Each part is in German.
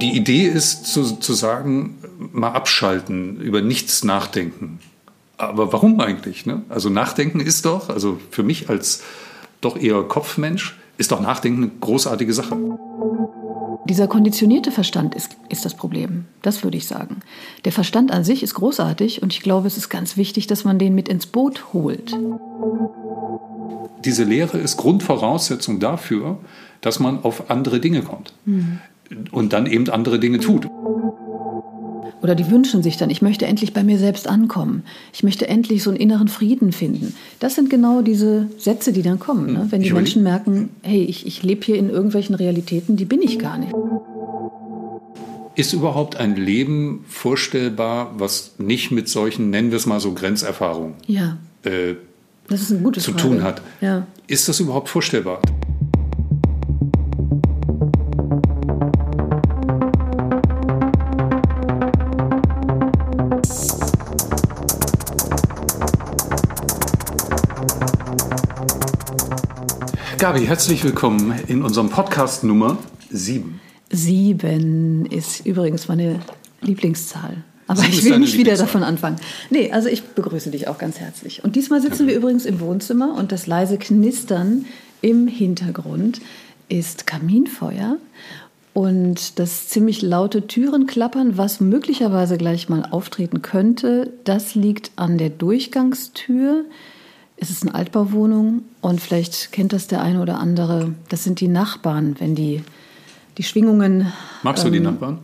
Die Idee ist zu, zu sagen, mal abschalten, über nichts nachdenken. Aber warum eigentlich? Ne? Also Nachdenken ist doch, also für mich als doch eher Kopfmensch, ist doch Nachdenken eine großartige Sache. Dieser konditionierte Verstand ist, ist das Problem. Das würde ich sagen. Der Verstand an sich ist großartig und ich glaube, es ist ganz wichtig, dass man den mit ins Boot holt. Diese Lehre ist Grundvoraussetzung dafür, dass man auf andere Dinge kommt mhm. Und dann eben andere Dinge tut. Oder die wünschen sich dann, ich möchte endlich bei mir selbst ankommen. Ich möchte endlich so einen inneren Frieden finden. Das sind genau diese Sätze, die dann kommen. Ne? Wenn die Menschen merken, hey, ich, ich lebe hier in irgendwelchen Realitäten, die bin ich gar nicht. Ist überhaupt ein Leben vorstellbar, was nicht mit solchen, nennen wir es mal so, Grenzerfahrungen ja. äh, zu Frage. tun hat? Ja. Ist das überhaupt vorstellbar? Gabi, herzlich willkommen in unserem Podcast Nummer 7. 7 ist übrigens meine Lieblingszahl. Aber ich will nicht wieder davon anfangen. Nee, also ich begrüße dich auch ganz herzlich. Und diesmal sitzen wir übrigens im Wohnzimmer und das leise Knistern im Hintergrund ist Kaminfeuer und das ziemlich laute Türenklappern, was möglicherweise gleich mal auftreten könnte, das liegt an der Durchgangstür es ist eine Altbauwohnung und vielleicht kennt das der eine oder andere. Das sind die Nachbarn, wenn die, die Schwingungen. Magst du ähm, die Nachbarn?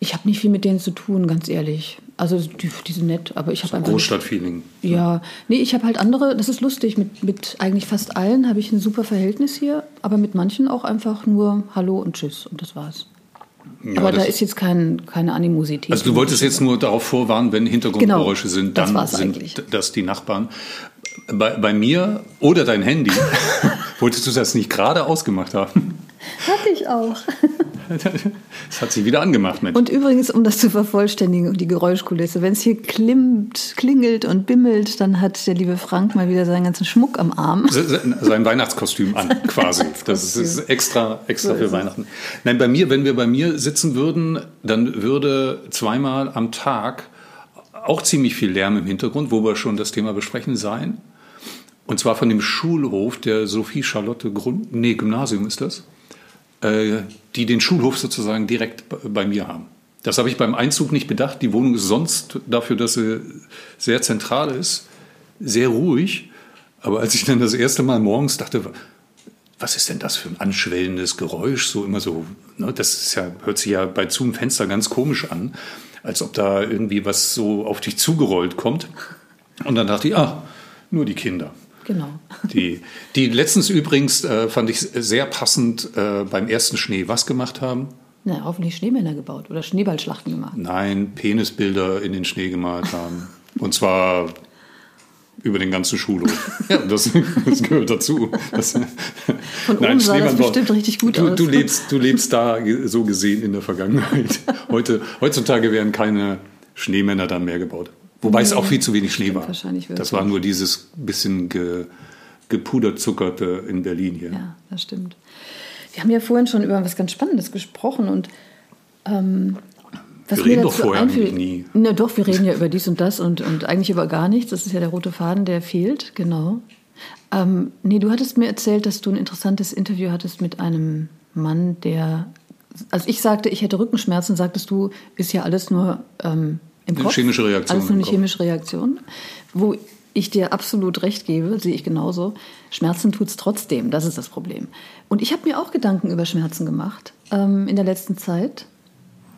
Ich habe nicht viel mit denen zu tun, ganz ehrlich. Also die, die sind nett, aber ich habe einfach. Großstadtfeeling. Ja, nee, ich habe halt andere. Das ist lustig. Mit, mit eigentlich fast allen habe ich ein super Verhältnis hier, aber mit manchen auch einfach nur Hallo und Tschüss und das war's. Ja, aber da ist jetzt kein, keine Animosität. Also du wolltest jetzt nur darauf vorwarnen, wenn Hintergrundgeräusche genau, sind, dann das sind eigentlich. das die Nachbarn. Bei, bei mir oder dein Handy, wolltest du das nicht gerade ausgemacht haben? Hatte ich auch. Das hat sich wieder angemacht, Mensch. Und übrigens, um das zu vervollständigen, die Geräuschkulisse, wenn es hier klimmt, klingelt und bimmelt, dann hat der liebe Frank mal wieder seinen ganzen Schmuck am Arm. Sein Weihnachtskostüm an, quasi. Das ist extra, extra so für Weihnachten. Nein, bei mir, wenn wir bei mir sitzen würden, dann würde zweimal am Tag auch ziemlich viel Lärm im Hintergrund, wo wir schon das Thema besprechen, sein. Und zwar von dem Schulhof der Sophie Charlotte Grund, nee, Gymnasium ist das, äh, die den Schulhof sozusagen direkt bei mir haben. Das habe ich beim Einzug nicht bedacht. Die Wohnung ist sonst dafür, dass sie sehr zentral ist, sehr ruhig. Aber als ich dann das erste Mal morgens dachte, was ist denn das für ein anschwellendes Geräusch? So immer so, ne, das ja, hört sich ja bei zu einem Fenster ganz komisch an als ob da irgendwie was so auf dich zugerollt kommt. Und dann dachte ich, ah, nur die Kinder. Genau. Die, die letztens übrigens, äh, fand ich sehr passend, äh, beim ersten Schnee was gemacht haben. Na, hoffentlich Schneemänner gebaut oder Schneeballschlachten gemacht. Nein, Penisbilder in den Schnee gemalt haben. Und zwar über den ganzen Schulhof. Ja, das, das gehört dazu. Das, Von nein, oben sah das bestimmt richtig gut du, aus. Du lebst, du lebst da so gesehen in der Vergangenheit. Heute, heutzutage werden keine Schneemänner dann mehr gebaut. Wobei nee, es auch viel zu wenig Schnee war. Wahrscheinlich das war nur dieses bisschen ge, gepuderzuckerte in Berlin hier. Ja, das stimmt. Wir haben ja vorhin schon über was ganz Spannendes gesprochen und ähm, was wir reden doch vorher einfiel, nie. Na doch, wir reden ja über dies und das und, und eigentlich über gar nichts. Das ist ja der rote Faden, der fehlt, genau. Ähm, nee, du hattest mir erzählt, dass du ein interessantes Interview hattest mit einem Mann, der, als ich sagte, ich hätte Rückenschmerzen, sagtest du, ist ja alles nur ähm, im Kopf. Eine chemische Reaktion. Alles nur eine chemische Reaktion. Wo ich dir absolut recht gebe, sehe ich genauso. Schmerzen tut es trotzdem, das ist das Problem. Und ich habe mir auch Gedanken über Schmerzen gemacht ähm, in der letzten Zeit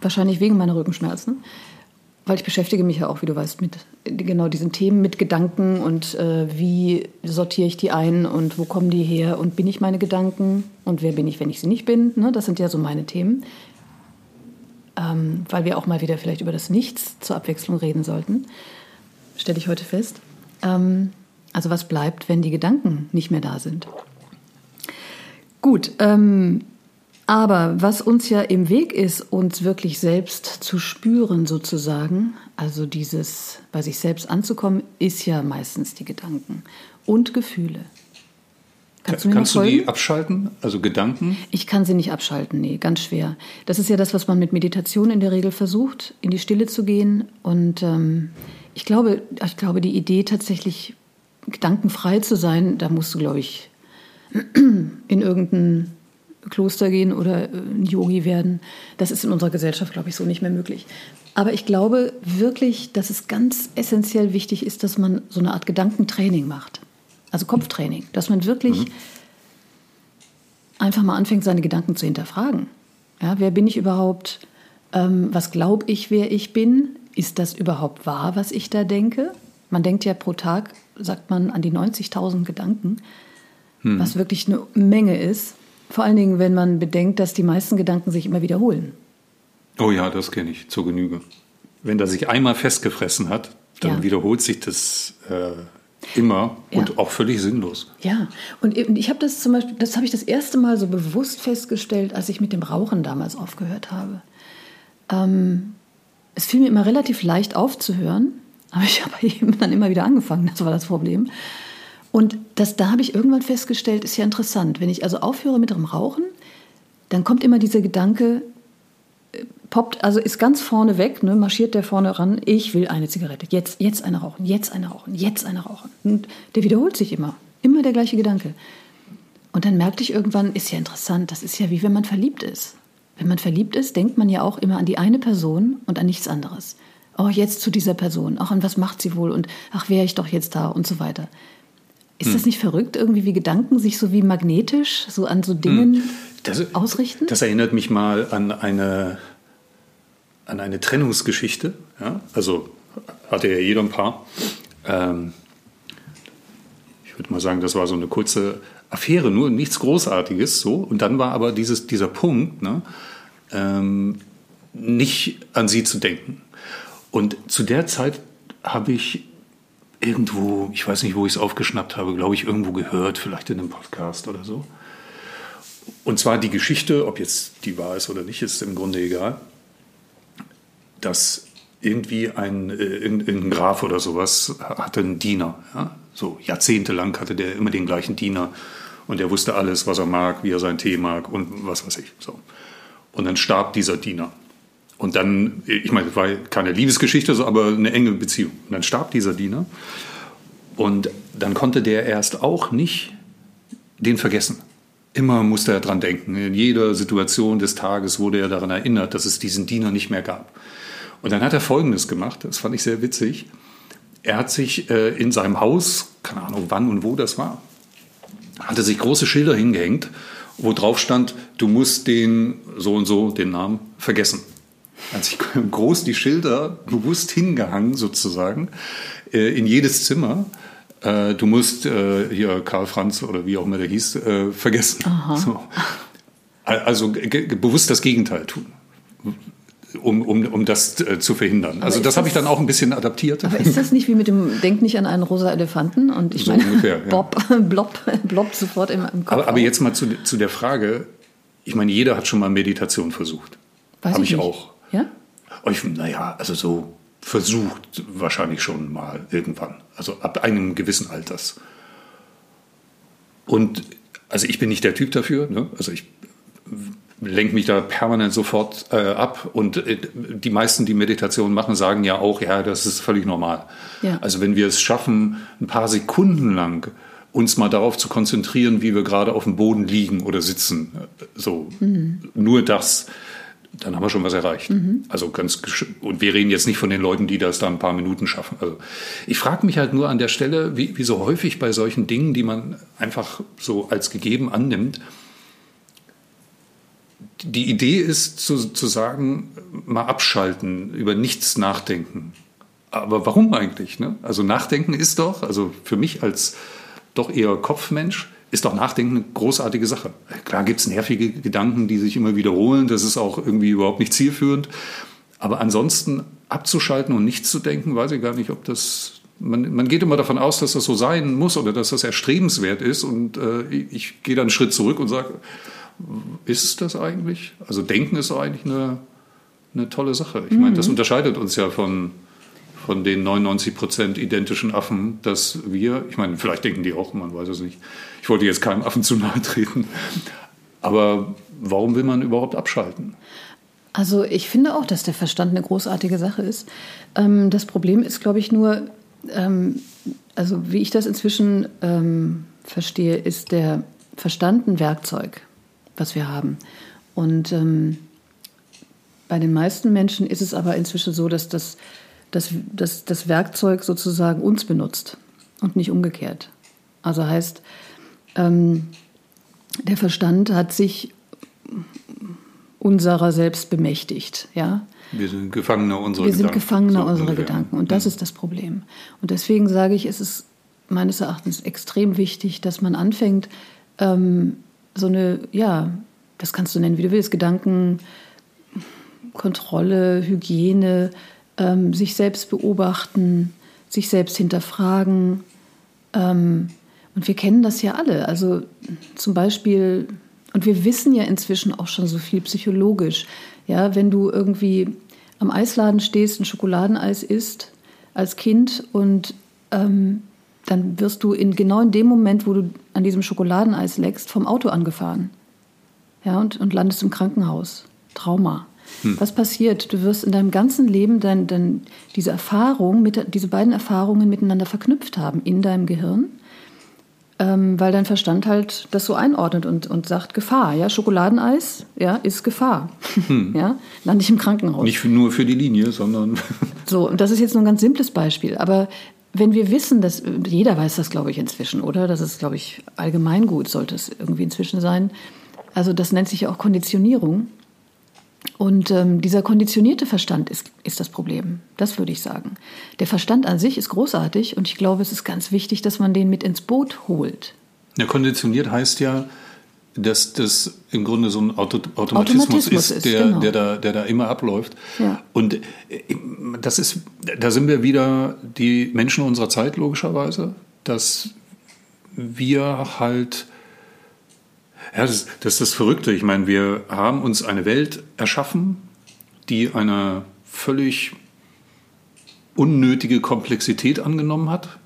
wahrscheinlich wegen meiner Rückenschmerzen, weil ich beschäftige mich ja auch, wie du weißt, mit genau diesen Themen, mit Gedanken und äh, wie sortiere ich die ein und wo kommen die her und bin ich meine Gedanken und wer bin ich, wenn ich sie nicht bin. Ne? Das sind ja so meine Themen. Ähm, weil wir auch mal wieder vielleicht über das Nichts zur Abwechslung reden sollten, stelle ich heute fest. Ähm, also was bleibt, wenn die Gedanken nicht mehr da sind? Gut, ähm, aber was uns ja im Weg ist, uns wirklich selbst zu spüren sozusagen, also dieses bei sich selbst anzukommen, ist ja meistens die Gedanken und Gefühle. Kannst du, Kannst du die abschalten, also Gedanken? Ich kann sie nicht abschalten, nee, ganz schwer. Das ist ja das, was man mit Meditation in der Regel versucht, in die Stille zu gehen. Und ähm, ich, glaube, ich glaube, die Idee tatsächlich gedankenfrei zu sein, da musst du, glaube ich, in irgendein Kloster gehen oder äh, ein Yogi werden. Das ist in unserer Gesellschaft, glaube ich, so nicht mehr möglich. Aber ich glaube wirklich, dass es ganz essentiell wichtig ist, dass man so eine Art Gedankentraining macht also Kopftraining, dass man wirklich mhm. einfach mal anfängt, seine Gedanken zu hinterfragen. Ja, wer bin ich überhaupt? Ähm, was glaube ich, wer ich bin? Ist das überhaupt wahr, was ich da denke? Man denkt ja pro Tag, sagt man, an die 90.000 Gedanken, mhm. was wirklich eine Menge ist. Vor allen Dingen, wenn man bedenkt, dass die meisten Gedanken sich immer wiederholen. Oh ja, das kenne ich zur Genüge. Wenn der sich einmal festgefressen hat, dann ja. wiederholt sich das äh, Immer ja. und auch völlig sinnlos. Ja, und ich habe das zum Beispiel, das habe ich das erste Mal so bewusst festgestellt, als ich mit dem Rauchen damals aufgehört habe. Ähm, es fiel mir immer relativ leicht aufzuhören, aber ich habe eben dann immer wieder angefangen, das war das Problem. Und das, da habe ich irgendwann festgestellt, ist ja interessant. Wenn ich also aufhöre mit dem Rauchen, dann kommt immer dieser Gedanke, poppt, also ist ganz vorne weg, ne, marschiert der vorne ran, ich will eine Zigarette, jetzt, jetzt eine rauchen, jetzt eine rauchen, jetzt eine rauchen. Und der wiederholt sich immer, immer der gleiche Gedanke. Und dann merkte ich irgendwann, ist ja interessant, das ist ja wie wenn man verliebt ist. Wenn man verliebt ist, denkt man ja auch immer an die eine Person und an nichts anderes. Oh, jetzt zu dieser Person, auch an was macht sie wohl und ach, wäre ich doch jetzt da und so weiter. Ist hm. das nicht verrückt, irgendwie wie Gedanken sich so wie magnetisch so an so Dingen hm. das, ausrichten? Das erinnert mich mal an eine an eine Trennungsgeschichte. Ja? Also hatte ja jeder ein paar. Ähm, ich würde mal sagen, das war so eine kurze Affäre, nur nichts Großartiges. So. Und dann war aber dieses, dieser Punkt, ne, ähm, nicht an sie zu denken. Und zu der Zeit habe ich irgendwo, ich weiß nicht, wo ich es aufgeschnappt habe, glaube ich, irgendwo gehört, vielleicht in einem Podcast oder so. Und zwar die Geschichte, ob jetzt die wahr ist oder nicht, ist im Grunde egal dass irgendwie ein, äh, irgendein Graf oder sowas hatte einen Diener. Ja? So jahrzehntelang hatte der immer den gleichen Diener und er wusste alles, was er mag, wie er sein Tee mag und was weiß ich. So. Und dann starb dieser Diener. Und dann, ich meine, es war keine Liebesgeschichte, aber eine enge Beziehung. Und dann starb dieser Diener. Und dann konnte der erst auch nicht den vergessen. Immer musste er dran denken. In jeder Situation des Tages wurde er daran erinnert, dass es diesen Diener nicht mehr gab. Und dann hat er Folgendes gemacht, das fand ich sehr witzig. Er hat sich äh, in seinem Haus, keine Ahnung wann und wo das war, hatte sich große Schilder hingehängt, wo drauf stand, du musst den so und so, den Namen, vergessen. Hat sich groß die Schilder bewusst hingehangen, sozusagen, äh, in jedes Zimmer. Äh, du musst äh, hier Karl Franz oder wie auch immer der hieß, vergessen. So. Also bewusst das Gegenteil tun um, um, um das zu verhindern. also das, das habe ich dann auch ein bisschen adaptiert. Aber ist das nicht wie mit dem Denk nicht an einen rosa Elefanten? Und ich so meine, ungefähr, ja. Bob, Blob, Blob sofort im, im Kopf. Aber, aber, jetzt mal zu, zu der Frage, ich meine, jeder hat schon mal Meditation versucht. Habe ich, ich auch. Ja? Naja, also so versucht wahrscheinlich schon mal irgendwann. Also ab einem gewissen Alters. Und also ich bin nicht der Typ dafür. Ne? Also ich lenke mich da permanent sofort äh, ab. Und äh, die meisten, die Meditation machen, sagen ja auch, ja, das ist völlig normal. Ja. Also wenn wir es schaffen, ein paar Sekunden lang uns mal darauf zu konzentrieren, wie wir gerade auf dem Boden liegen oder sitzen, so mhm. nur das, dann haben wir schon was erreicht. Mhm. Also ganz und wir reden jetzt nicht von den Leuten, die das da ein paar Minuten schaffen. Also ich frage mich halt nur an der Stelle, wie, wie so häufig bei solchen Dingen, die man einfach so als gegeben annimmt, die Idee ist zu, zu sagen, mal abschalten, über nichts nachdenken. Aber warum eigentlich? Ne? Also Nachdenken ist doch, also für mich als doch eher Kopfmensch, ist doch Nachdenken eine großartige Sache. Klar gibt es nervige Gedanken, die sich immer wiederholen, das ist auch irgendwie überhaupt nicht zielführend. Aber ansonsten abzuschalten und nichts zu denken, weiß ich gar nicht, ob das. Man, man geht immer davon aus, dass das so sein muss oder dass das erstrebenswert ist. Und äh, ich gehe dann einen Schritt zurück und sage, ist das eigentlich? Also Denken ist eigentlich eine, eine tolle Sache. Ich mhm. meine, das mhm. unterscheidet uns ja von, von den 99 Prozent identischen Affen, dass wir, ich meine, vielleicht denken die auch, man weiß es nicht. Ich wollte jetzt keinem Affen zu nahe treten. Aber warum will man überhaupt abschalten? Also ich finde auch, dass der Verstand eine großartige Sache ist. Ähm, das Problem ist, glaube ich, nur, ähm, also wie ich das inzwischen ähm, verstehe, ist der Verstand ein Werkzeug, was wir haben. Und bei den meisten Menschen ist es aber inzwischen so, dass das, dass, dass das Werkzeug sozusagen uns benutzt und nicht umgekehrt. Also heißt, ähm, der Verstand hat sich unserer selbst bemächtigt. Ja? Wir sind Gefangene unserer Wir Gedanken. Wir sind Gefangene so unserer Gedanken und das ja. ist das Problem. Und deswegen sage ich, es ist meines Erachtens extrem wichtig, dass man anfängt, ähm, so eine, ja, das kannst du nennen, wie du willst, Gedanken, Kontrolle, Hygiene, ähm, sich selbst beobachten, sich selbst hinterfragen. Ähm, und wir kennen das ja alle. Also zum Beispiel, und wir wissen ja inzwischen auch schon so viel psychologisch. Ja, wenn du irgendwie am Eisladen stehst, ein Schokoladeneis isst als Kind und ähm, dann wirst du in genau in dem Moment, wo du an diesem Schokoladeneis leckst, vom Auto angefahren. Ja, und, und landest im Krankenhaus. Trauma. Hm. Was passiert? Du wirst in deinem ganzen Leben dein, dein, diese Erfahrung, mit, diese beiden Erfahrungen miteinander verknüpft haben in deinem Gehirn, ähm, weil dein Verstand halt das so einordnet und, und sagt Gefahr. Ja, Schokoladeneis, ja, ist Gefahr. Hm. Ja, lande ich im Krankenhaus. Nicht nur für die Linie, sondern. so, und das ist jetzt nur ein ganz simples Beispiel, aber wenn wir wissen, dass jeder weiß das, glaube ich, inzwischen, oder? Das ist, glaube ich, allgemein gut, sollte es irgendwie inzwischen sein. Also das nennt sich ja auch Konditionierung. Und ähm, dieser konditionierte Verstand ist, ist das Problem. Das würde ich sagen. Der Verstand an sich ist großartig und ich glaube, es ist ganz wichtig, dass man den mit ins Boot holt. Ja, konditioniert heißt ja, dass das im Grunde so ein Auto Automatismus, Automatismus, ist, der, genau. der, da, der da immer abläuft. Ja. Und äh, das ist, da sind wir wieder die Menschen unserer Zeit, logischerweise, dass wir halt ja, das, das ist das Verrückte. Ich meine, wir haben uns eine Welt erschaffen, die eine völlig unnötige Komplexität angenommen hat,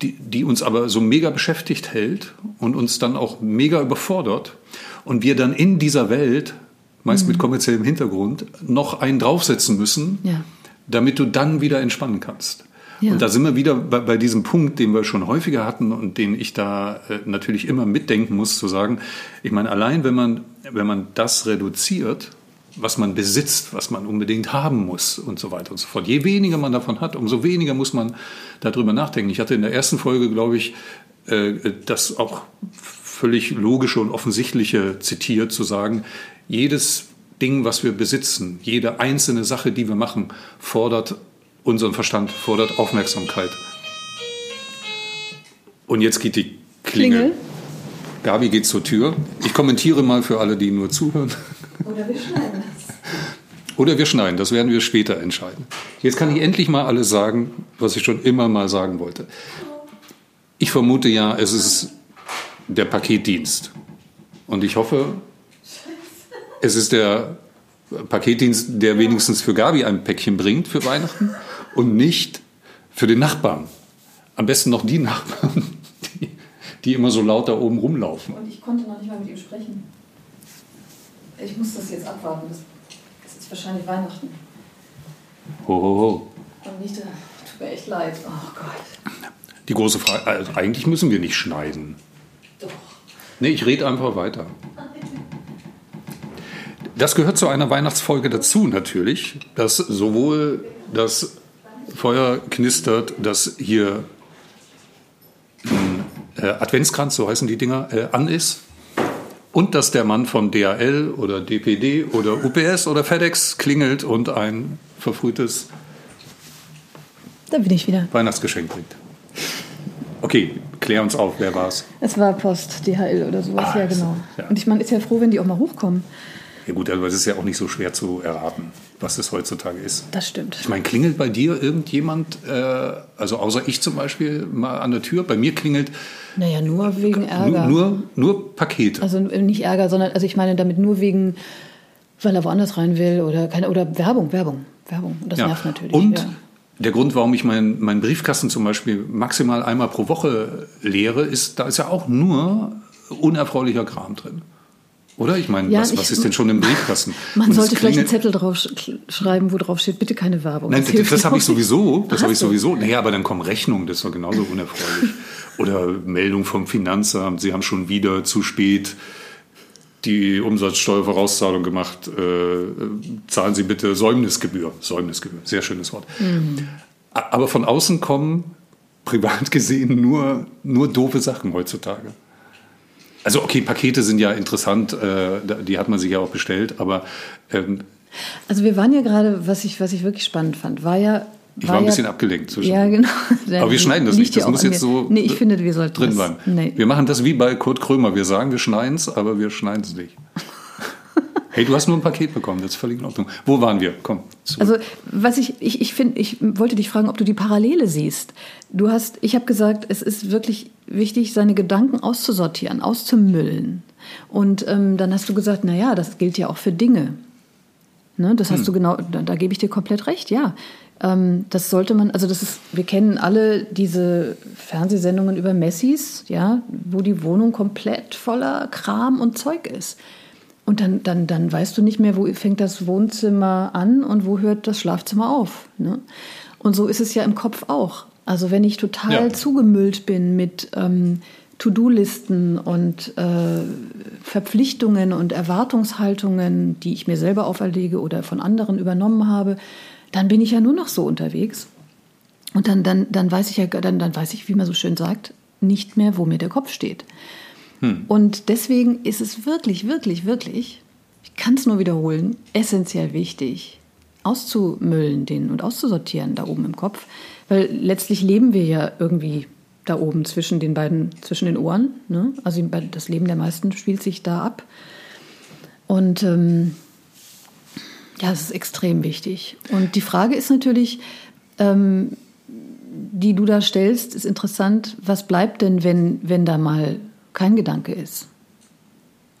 die, die uns aber so mega beschäftigt hält und uns dann auch mega überfordert. Und wir dann in dieser Welt, meist mhm. mit kommerziellem Hintergrund, noch einen draufsetzen müssen, ja. damit du dann wieder entspannen kannst. Ja. Und da sind wir wieder bei, bei, diesem Punkt, den wir schon häufiger hatten und den ich da äh, natürlich immer mitdenken muss, zu sagen, ich meine, allein wenn man, wenn man das reduziert, was man besitzt, was man unbedingt haben muss und so weiter und so fort. Je weniger man davon hat, umso weniger muss man darüber nachdenken. Ich hatte in der ersten Folge, glaube ich, äh, das auch völlig logische und offensichtliche zitiert, zu sagen, jedes Ding, was wir besitzen, jede einzelne Sache, die wir machen, fordert unseren Verstand, fordert Aufmerksamkeit. Und jetzt geht die Klingel. Klingel. Gabi geht zur Tür. Ich kommentiere mal für alle, die nur zuhören. Oder wir schneiden das. Oder wir schneiden, das werden wir später entscheiden. Jetzt kann ich endlich mal alles sagen, was ich schon immer mal sagen wollte. Ich vermute ja, es ist der Paketdienst. Und ich hoffe, es ist der Paketdienst, der wenigstens für Gabi ein Päckchen bringt für Weihnachten und nicht für den Nachbarn. Am besten noch die Nachbarn, die, die immer so laut da oben rumlaufen. Und ich konnte noch nicht mal mit ihm sprechen. Ich muss das jetzt abwarten. Das, das ist wahrscheinlich Weihnachten. Ho, ho, ho. Und nicht, tut mir echt leid. Oh Gott. Die große Frage, also eigentlich müssen wir nicht schneiden. Doch. Nee, ich rede einfach weiter. Das gehört zu einer Weihnachtsfolge dazu natürlich, dass sowohl das Feuer knistert, dass hier ein äh, Adventskranz, so heißen die Dinger, äh, an ist. Und dass der Mann von DHL oder DPD oder UPS oder FedEx klingelt und ein verfrühtes da bin ich wieder. Weihnachtsgeschenk bringt. Okay, klär uns auf, wer war es? Es war Post, DHL oder sowas, ah, ja genau. Ja. Und ich meine, ist ja froh, wenn die auch mal hochkommen. Ja gut, aber es ist ja auch nicht so schwer zu erraten, was es heutzutage ist. Das stimmt. Ich meine, klingelt bei dir irgendjemand, äh, also außer ich zum Beispiel, mal an der Tür? Bei mir klingelt... Naja, nur wegen Ärger. Nur, nur, nur Pakete. Also nicht Ärger, sondern, also ich meine damit nur wegen Weil er woanders rein will oder keine oder Werbung, Werbung, Werbung. Und das Ja. nervt natürlich. Und ja. der Grund, warum ich meinen meinen Briefkasten zum Beispiel maximal einmal pro Woche leere, ist, da ist ja auch nur unerfreulicher Kram drin. Oder? Ich meine, Ja, was, ich- was ist denn schon im Briefkasten? Man Und sollte vielleicht einen Zettel drauf sch schreiben, wo drauf steht, bitte keine Werbung. Nein, das, hilft das habe ich sowieso. Das habe ich sowieso. Naja, aber dann kommen Rechnungen, das doch genauso unerfreulich. Oder Meldung vom Finanzamt, Sie haben schon wieder zu spät die Umsatzsteuervorauszahlung gemacht. Äh, zahlen Sie bitte Säumnisgebühr. Säumnisgebühr, sehr schönes Wort. A- Aber von außen kommen privat gesehen nur, nur doofe Sachen heutzutage. Also okay, Pakete sind ja interessant, äh, die hat man sich ja auch bestellt, aber ähm, Also wir waren ja gerade, was ich, was ich wirklich spannend fand, war ja. ich war ein ja, bisschen abgelenkt zwischen. Ja, genau. Aber wir schneiden das nicht. Das muss jetzt so Nee, ich finde, wir sollten drin das, bleiben. Nee. Wir machen das wie bei Kurt Krömer. Wir sagen, wir schneiden es, aber wir schneiden es nicht. Hey, du hast nur ein Paket bekommen. Das ist völlig in Ordnung. Wo waren wir? Komm. zurück. Also was ich, ich, ich finde, ich wollte dich fragen, ob du die Parallele siehst. Du hast, ich habe gesagt, es ist wirklich wichtig, seine Gedanken auszusortieren, auszumüllen. Und ähm, dann hast du gesagt, na ja, das gilt ja auch für Dinge. Ne, das hast du genau, da, da gebe ich dir komplett recht, ja. Ähm, das sollte man, also das ist, wir kennen alle diese Fernsehsendungen über Messis, ja, wo die Wohnung komplett voller Kram und Zeug ist. Und dann, dann, dann weißt du nicht mehr, wo fängt das Wohnzimmer an und wo hört das Schlafzimmer auf. Ne? Und so ist es ja im Kopf auch. Also wenn ich total Ja. zugemüllt bin mit ähm, To-Do-Listen und äh, Verpflichtungen und Erwartungshaltungen, die ich mir selber auferlege oder von anderen übernommen habe, dann bin ich ja nur noch so unterwegs. Und dann, dann, dann weiß ich ja, dann, dann weiß ich, wie man so schön sagt, nicht mehr, wo mir der Kopf steht. Und deswegen ist es wirklich, wirklich, wirklich, ich kann es nur wiederholen, essentiell wichtig, auszumüllen den und auszusortieren da oben im Kopf. Weil letztlich leben wir ja irgendwie da oben zwischen den beiden, zwischen den Ohren. Ne? Also das Leben der meisten spielt sich da ab. Und ähm, ja, es ist extrem wichtig. Und die Frage ist natürlich, ähm, die du da stellst, ist interessant. Was bleibt denn, wenn, wenn da mal kein Gedanke ist?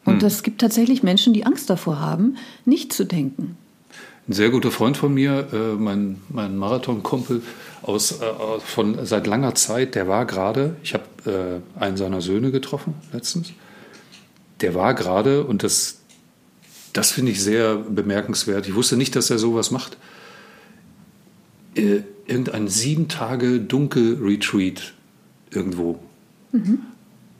Und es gibt tatsächlich Menschen, die Angst davor haben, nicht zu denken. Ein sehr guter Freund von mir, äh, mein, mein Marathonkumpel aus, äh, von seit langer Zeit, der war gerade, ich habe äh, einen seiner Söhne getroffen letztens, der war gerade, und das, das finde ich sehr bemerkenswert, ich wusste nicht, dass er sowas macht, äh, irgendein sieben Tage Dunkel-Retreat irgendwo.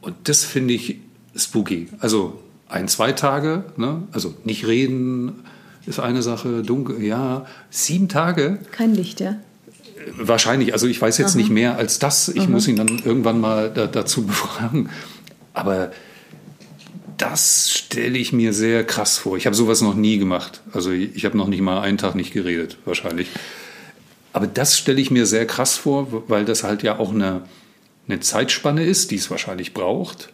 Und das finde ich spooky. Also ein, zwei Tage, ne? also nicht reden ist eine Sache, dunkel, ja, sieben Tage, Kein Licht, ja? wahrscheinlich, also ich weiß jetzt nicht mehr als das, ich muss ihn dann irgendwann mal da, dazu befragen, aber das stelle ich mir sehr krass vor. Ich habe sowas noch nie gemacht, also ich, ich habe noch nicht mal einen Tag nicht geredet, wahrscheinlich. Aber das stelle ich mir sehr krass vor, weil das halt ja auch eine, eine Zeitspanne ist, die es wahrscheinlich braucht,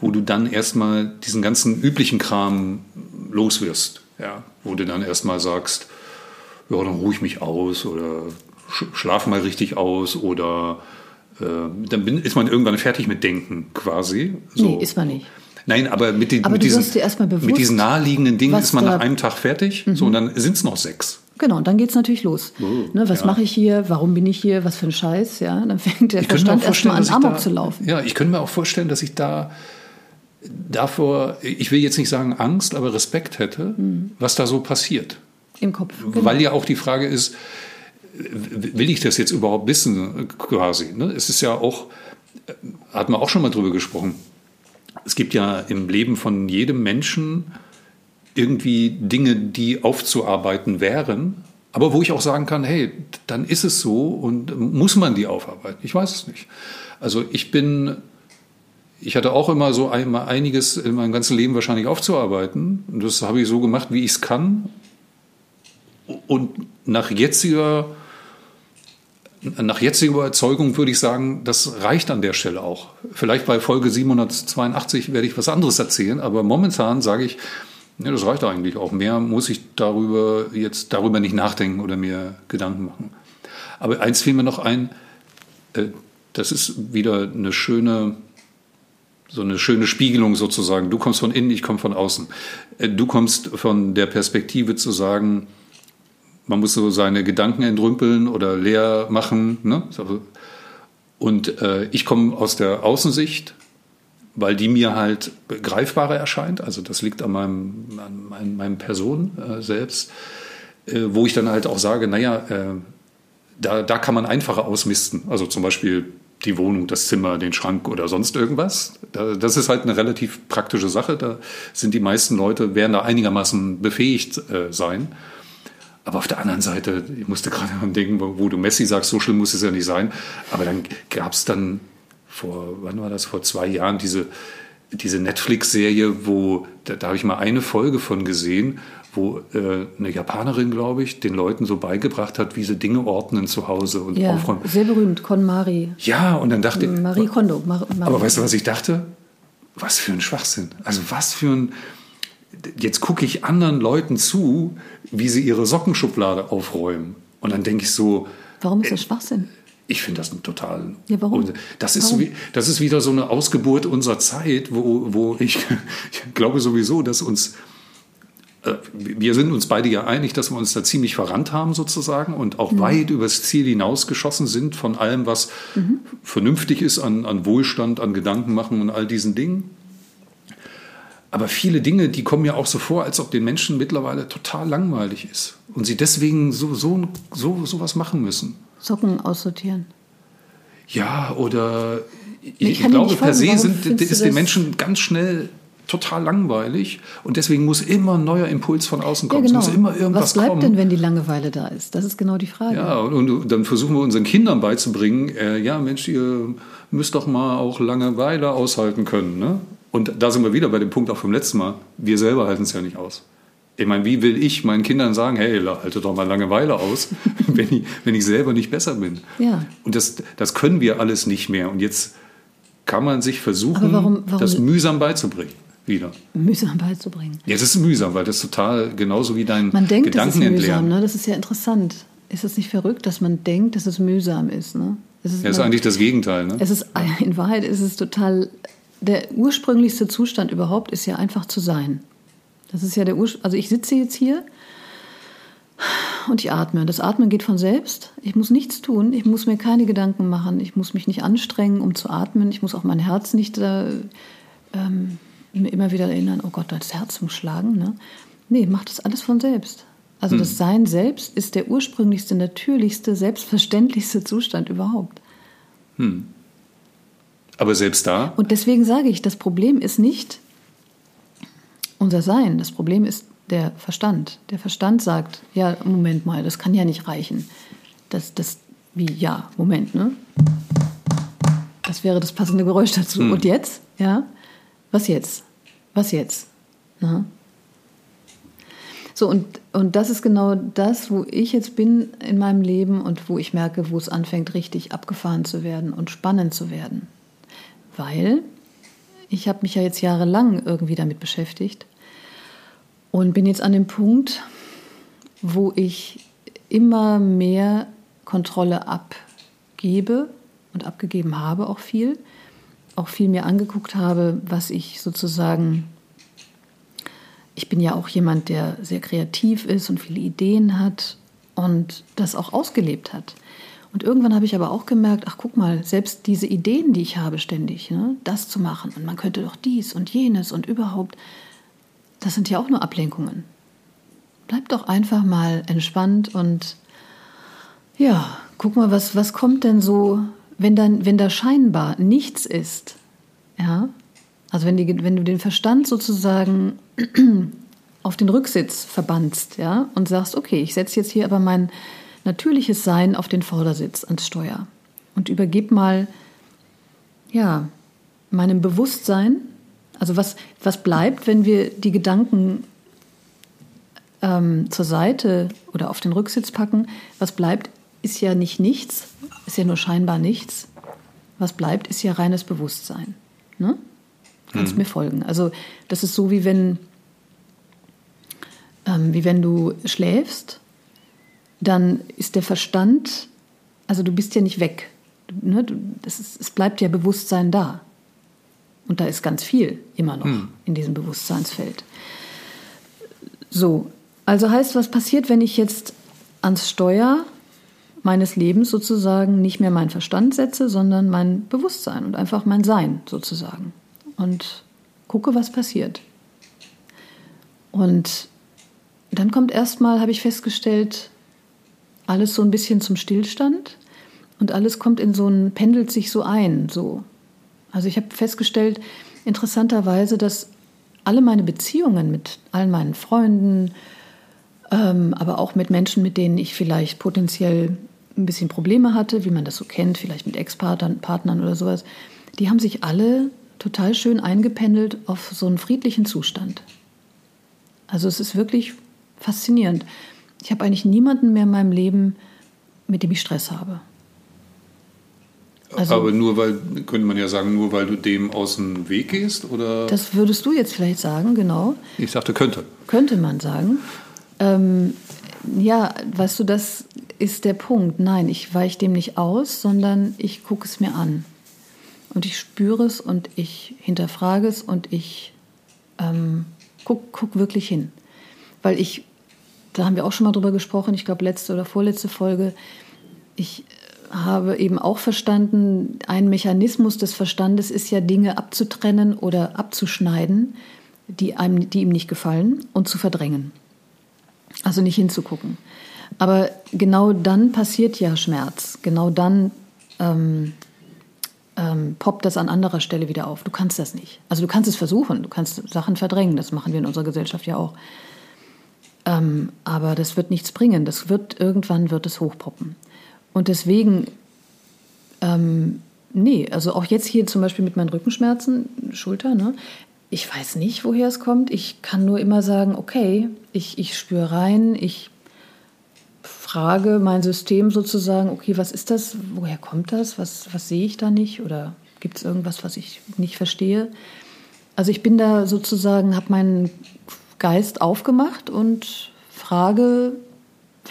wo du dann erstmal diesen ganzen üblichen Kram los wirst. Ja, wo du dann erstmal sagst, ja, dann ruhe ich mich aus oder sch schlaf mal richtig aus oder äh, dann bin, ist man irgendwann fertig mit Denken quasi. So. Nee, ist man nicht. Nein, aber mit, den, Aber mit, diesen, mit diesen naheliegenden Dingen ist man Mhm. nach einem Tag fertig. So, und dann sind es noch sechs. Genau, und dann geht es natürlich los. Oh, ne, was ja. mache ich hier? Warum bin ich hier? Was für ein Scheiß? Ja, dann fängt der Ich Verstand erstmal an Amok da, zu laufen. Ja, ich könnte mir auch vorstellen, dass ich da davor, ich will jetzt nicht sagen Angst, aber Respekt hätte, was da so passiert. Im Kopf. Genau. Weil ja auch die Frage ist, will ich das jetzt überhaupt wissen, quasi? Ne? Es ist ja auch, äh, hat man auch schon mal drüber gesprochen, es gibt ja im Leben von jedem Menschen irgendwie Dinge, die aufzuarbeiten wären, aber wo ich auch sagen kann, hey, dann ist es so und muss man die aufarbeiten? Ich weiß es nicht. Also ich bin, ich hatte auch immer so einiges in meinem ganzen Leben wahrscheinlich aufzuarbeiten. Und das habe ich so gemacht, wie ich es kann. Und nach jetziger, nach jetziger Überzeugung würde ich sagen, das reicht an der Stelle auch. Vielleicht bei Folge 782 werde ich was anderes erzählen, aber momentan sage ich, ja, das reicht eigentlich auch. Mehr muss ich darüber jetzt darüber nicht nachdenken oder mir Gedanken machen. Aber eins fiel mir noch ein, äh, das ist wieder eine schöne, so eine schöne Spiegelung sozusagen. Du kommst von innen, ich komme von außen. Äh, du kommst von der Perspektive zu sagen, man muss so seine Gedanken entrümpeln oder leer machen. Ne? Und äh, ich komme aus der Außensicht, weil die mir halt greifbarer erscheint. Also das liegt an meinem, an meinem, meinem Person äh, selbst, äh, wo ich dann halt auch sage, naja, äh, da, da kann man einfacher ausmisten. Also zum Beispiel die Wohnung, das Zimmer, den Schrank oder sonst irgendwas. Das ist halt eine relativ praktische Sache. Da sind die meisten Leute, werden da einigermaßen befähigt äh, sein. Aber auf der anderen Seite, ich musste gerade an denken, wo, wo, du Messi sagst, so schlimm muss es ja nicht sein. Aber dann gab es dann vor, wann war das, vor zwei Jahren diese, diese Netflix-Serie, wo, da, da habe ich mal eine Folge von gesehen, wo äh, eine Japanerin, glaube ich, den Leuten so beigebracht hat, wie sie Dinge ordnen zu Hause und ja, aufräumen. Sehr berühmt, KonMari. Ja, und dann dachte ich. Marie Kondo. Mar Marie aber weißt du, was ich dachte? Was für ein Schwachsinn. Also was für ein. Jetzt gucke ich anderen Leuten zu, wie sie ihre Sockenschublade aufräumen. Und dann denke ich so. Warum ist das äh, Schwachsinn? Ich finde das ein total. Ja, warum? Das ist, warum? das ist wieder so eine Ausgeburt unserer Zeit, wo, wo ich, ich glaube sowieso, dass uns äh, wir sind uns beide ja einig, dass wir uns da ziemlich verrannt haben sozusagen und auch mhm. weit übers Ziel hinausgeschossen sind von allem, was mhm. vernünftig ist an, an Wohlstand, an Gedanken machen und all diesen Dingen. Aber viele Dinge, die kommen mir auch so vor, als ob den Menschen mittlerweile total langweilig ist und sie deswegen so, so, so, so was machen müssen. Socken aussortieren. Ja, oder ich, ich glaube, per se sind, ist den Menschen ganz schnell total langweilig und deswegen muss immer ein neuer Impuls von außen kommen. Ja, genau. Es muss immer irgendwas Was bleibt kommen. denn, wenn die Langeweile da ist? Das ist genau die Frage. Ja, und, und dann versuchen wir unseren Kindern beizubringen, äh, ja Mensch, ihr müsst doch mal auch Langeweile aushalten können. Ne? Und da sind wir wieder bei dem Punkt auch vom letzten Mal. Wir selber halten es ja nicht aus. Ich meine, wie will ich meinen Kindern sagen, hey, halte doch mal Langeweile aus, wenn, ich, wenn ich selber nicht besser bin? Ja. Und das, das können wir alles nicht mehr. Und jetzt kann man sich versuchen, warum, warum, das mühsam beizubringen wieder. Mühsam beizubringen. Ja, das ist mühsam, weil das total genauso wie dein Man denkt, Gedanken das ist mühsam, ne? das ist ja interessant. Ist es nicht verrückt, dass man denkt, dass es mühsam ist? Ne? Es ist, ja, ist eigentlich das Gegenteil. Ne? Es ist, in Wahrheit ist es total, der ursprünglichste Zustand überhaupt ist ja einfach zu sein. Das ist ja der Ursprung, also ich sitze jetzt hier und ich atme. Das Atmen geht von selbst. Ich muss nichts tun. Ich muss mir keine Gedanken machen. Ich muss mich nicht anstrengen, um zu atmen. Ich muss auch mein Herz nicht äh, ähm, immer wieder erinnern, oh Gott, das Herz muss schlagen. Ne? Nee, macht das alles von selbst. Also hm. das Sein selbst ist der ursprünglichste, natürlichste, selbstverständlichste Zustand überhaupt. Hm. Aber selbst da? Und deswegen sage ich, das Problem ist nicht unser Sein. Das Problem ist der Verstand. Der Verstand sagt, ja, Moment mal, das kann ja nicht reichen. Das, das, wie, ja, Moment, ne? Das wäre das passende Geräusch dazu. Hm. Und jetzt, ja, was jetzt? Was jetzt? Na? So, und, und das ist genau das, wo ich jetzt bin in meinem Leben und wo ich merke, wo es anfängt, richtig abgefahren zu werden und spannend zu werden. Weil ich habe mich ja jetzt jahrelang irgendwie damit beschäftigt und bin jetzt an dem Punkt, wo ich immer mehr Kontrolle abgebe und abgegeben habe auch viel auch viel mir angeguckt habe, was ich sozusagen, ich bin ja auch jemand, der sehr kreativ ist und viele Ideen hat und das auch ausgelebt hat. Und irgendwann habe ich aber auch gemerkt, ach guck mal, selbst diese Ideen, die ich habe ständig, ne, das zu machen und man könnte doch dies und jenes und überhaupt, das sind ja auch nur Ablenkungen. Bleib doch einfach mal entspannt und ja, guck mal, was, was kommt denn so wenn, dann, wenn da scheinbar nichts ist, ja, also wenn, die, wenn du den Verstand sozusagen auf den Rücksitz verbannst, ja, und sagst, okay, ich setze jetzt hier aber mein natürliches Sein auf den Vordersitz ans Steuer und übergib mal, ja, meinem Bewusstsein, also was, was bleibt, wenn wir die Gedanken ähm, zur Seite oder auf den Rücksitz packen, was bleibt, ist ja nicht nichts, ist ja nur scheinbar nichts. Was bleibt, ist ja reines Bewusstsein. Ne? Kannst mhm. mir folgen. Also das ist so wie wenn, ähm, wie wenn du schläfst, dann ist der Verstand, also du bist ja nicht weg. Ne, du, das ist, es bleibt ja Bewusstsein da. Und da ist ganz viel immer noch hm. in diesem Bewusstseinsfeld. So, also heißt, was passiert, wenn ich jetzt ans Steuer meines Lebens sozusagen nicht mehr meinen Verstand setze, sondern mein Bewusstsein und einfach mein Sein sozusagen. Und gucke, was passiert. Und dann kommt erstmal, habe ich festgestellt, alles so ein bisschen zum Stillstand und alles kommt in so ein, pendelt sich so ein, so. Also ich habe festgestellt, interessanterweise, dass alle meine Beziehungen mit allen meinen Freunden, ähm, aber auch mit Menschen, mit denen ich vielleicht potenziell ein bisschen Probleme hatte, wie man das so kennt, vielleicht mit Ex-Partnern Partnern oder sowas, die haben sich alle total schön eingependelt auf so einen friedlichen Zustand. Also es ist wirklich faszinierend. Ich habe eigentlich niemanden mehr in meinem Leben, mit dem ich Stress habe. Also, Aber nur weil, könnte man ja sagen, nur weil du dem aus dem Weg gehst? Oder? Das würdest du jetzt vielleicht sagen, genau. Ich sagte, könnte. Könnte man sagen. Ähm, ja, weißt du, das ist der Punkt. Nein, ich weiche dem nicht aus, sondern ich gucke es mir an. Und ich spüre es und ich hinterfrage es und ich ähm, guck, guck wirklich hin. Weil ich, da haben wir auch schon mal drüber gesprochen, ich glaube letzte oder vorletzte Folge, ich habe eben auch verstanden, ein Mechanismus des Verstandes ist ja Dinge abzutrennen oder abzuschneiden, die, einem, die ihm nicht gefallen und zu verdrängen. Also nicht hinzugucken. Aber genau dann passiert ja Schmerz. Genau dann ähm, ähm, poppt das an anderer Stelle wieder auf. Du kannst das nicht. Also du kannst es versuchen, du kannst Sachen verdrängen. Das machen wir in unserer Gesellschaft ja auch. Ähm, aber das wird nichts bringen. Das wird irgendwann wird es hochpoppen. Und deswegen, ähm, nee, also auch jetzt hier zum Beispiel mit meinen Rückenschmerzen, Schulter, ne? Ich weiß nicht, woher es kommt. Ich kann nur immer sagen, okay, ich, ich spüre rein, ich frage mein System sozusagen, okay, was ist das? Woher kommt das? Was, was sehe ich da nicht? Oder gibt es irgendwas, was ich nicht verstehe? Also ich bin da sozusagen, habe meinen Geist aufgemacht und frage,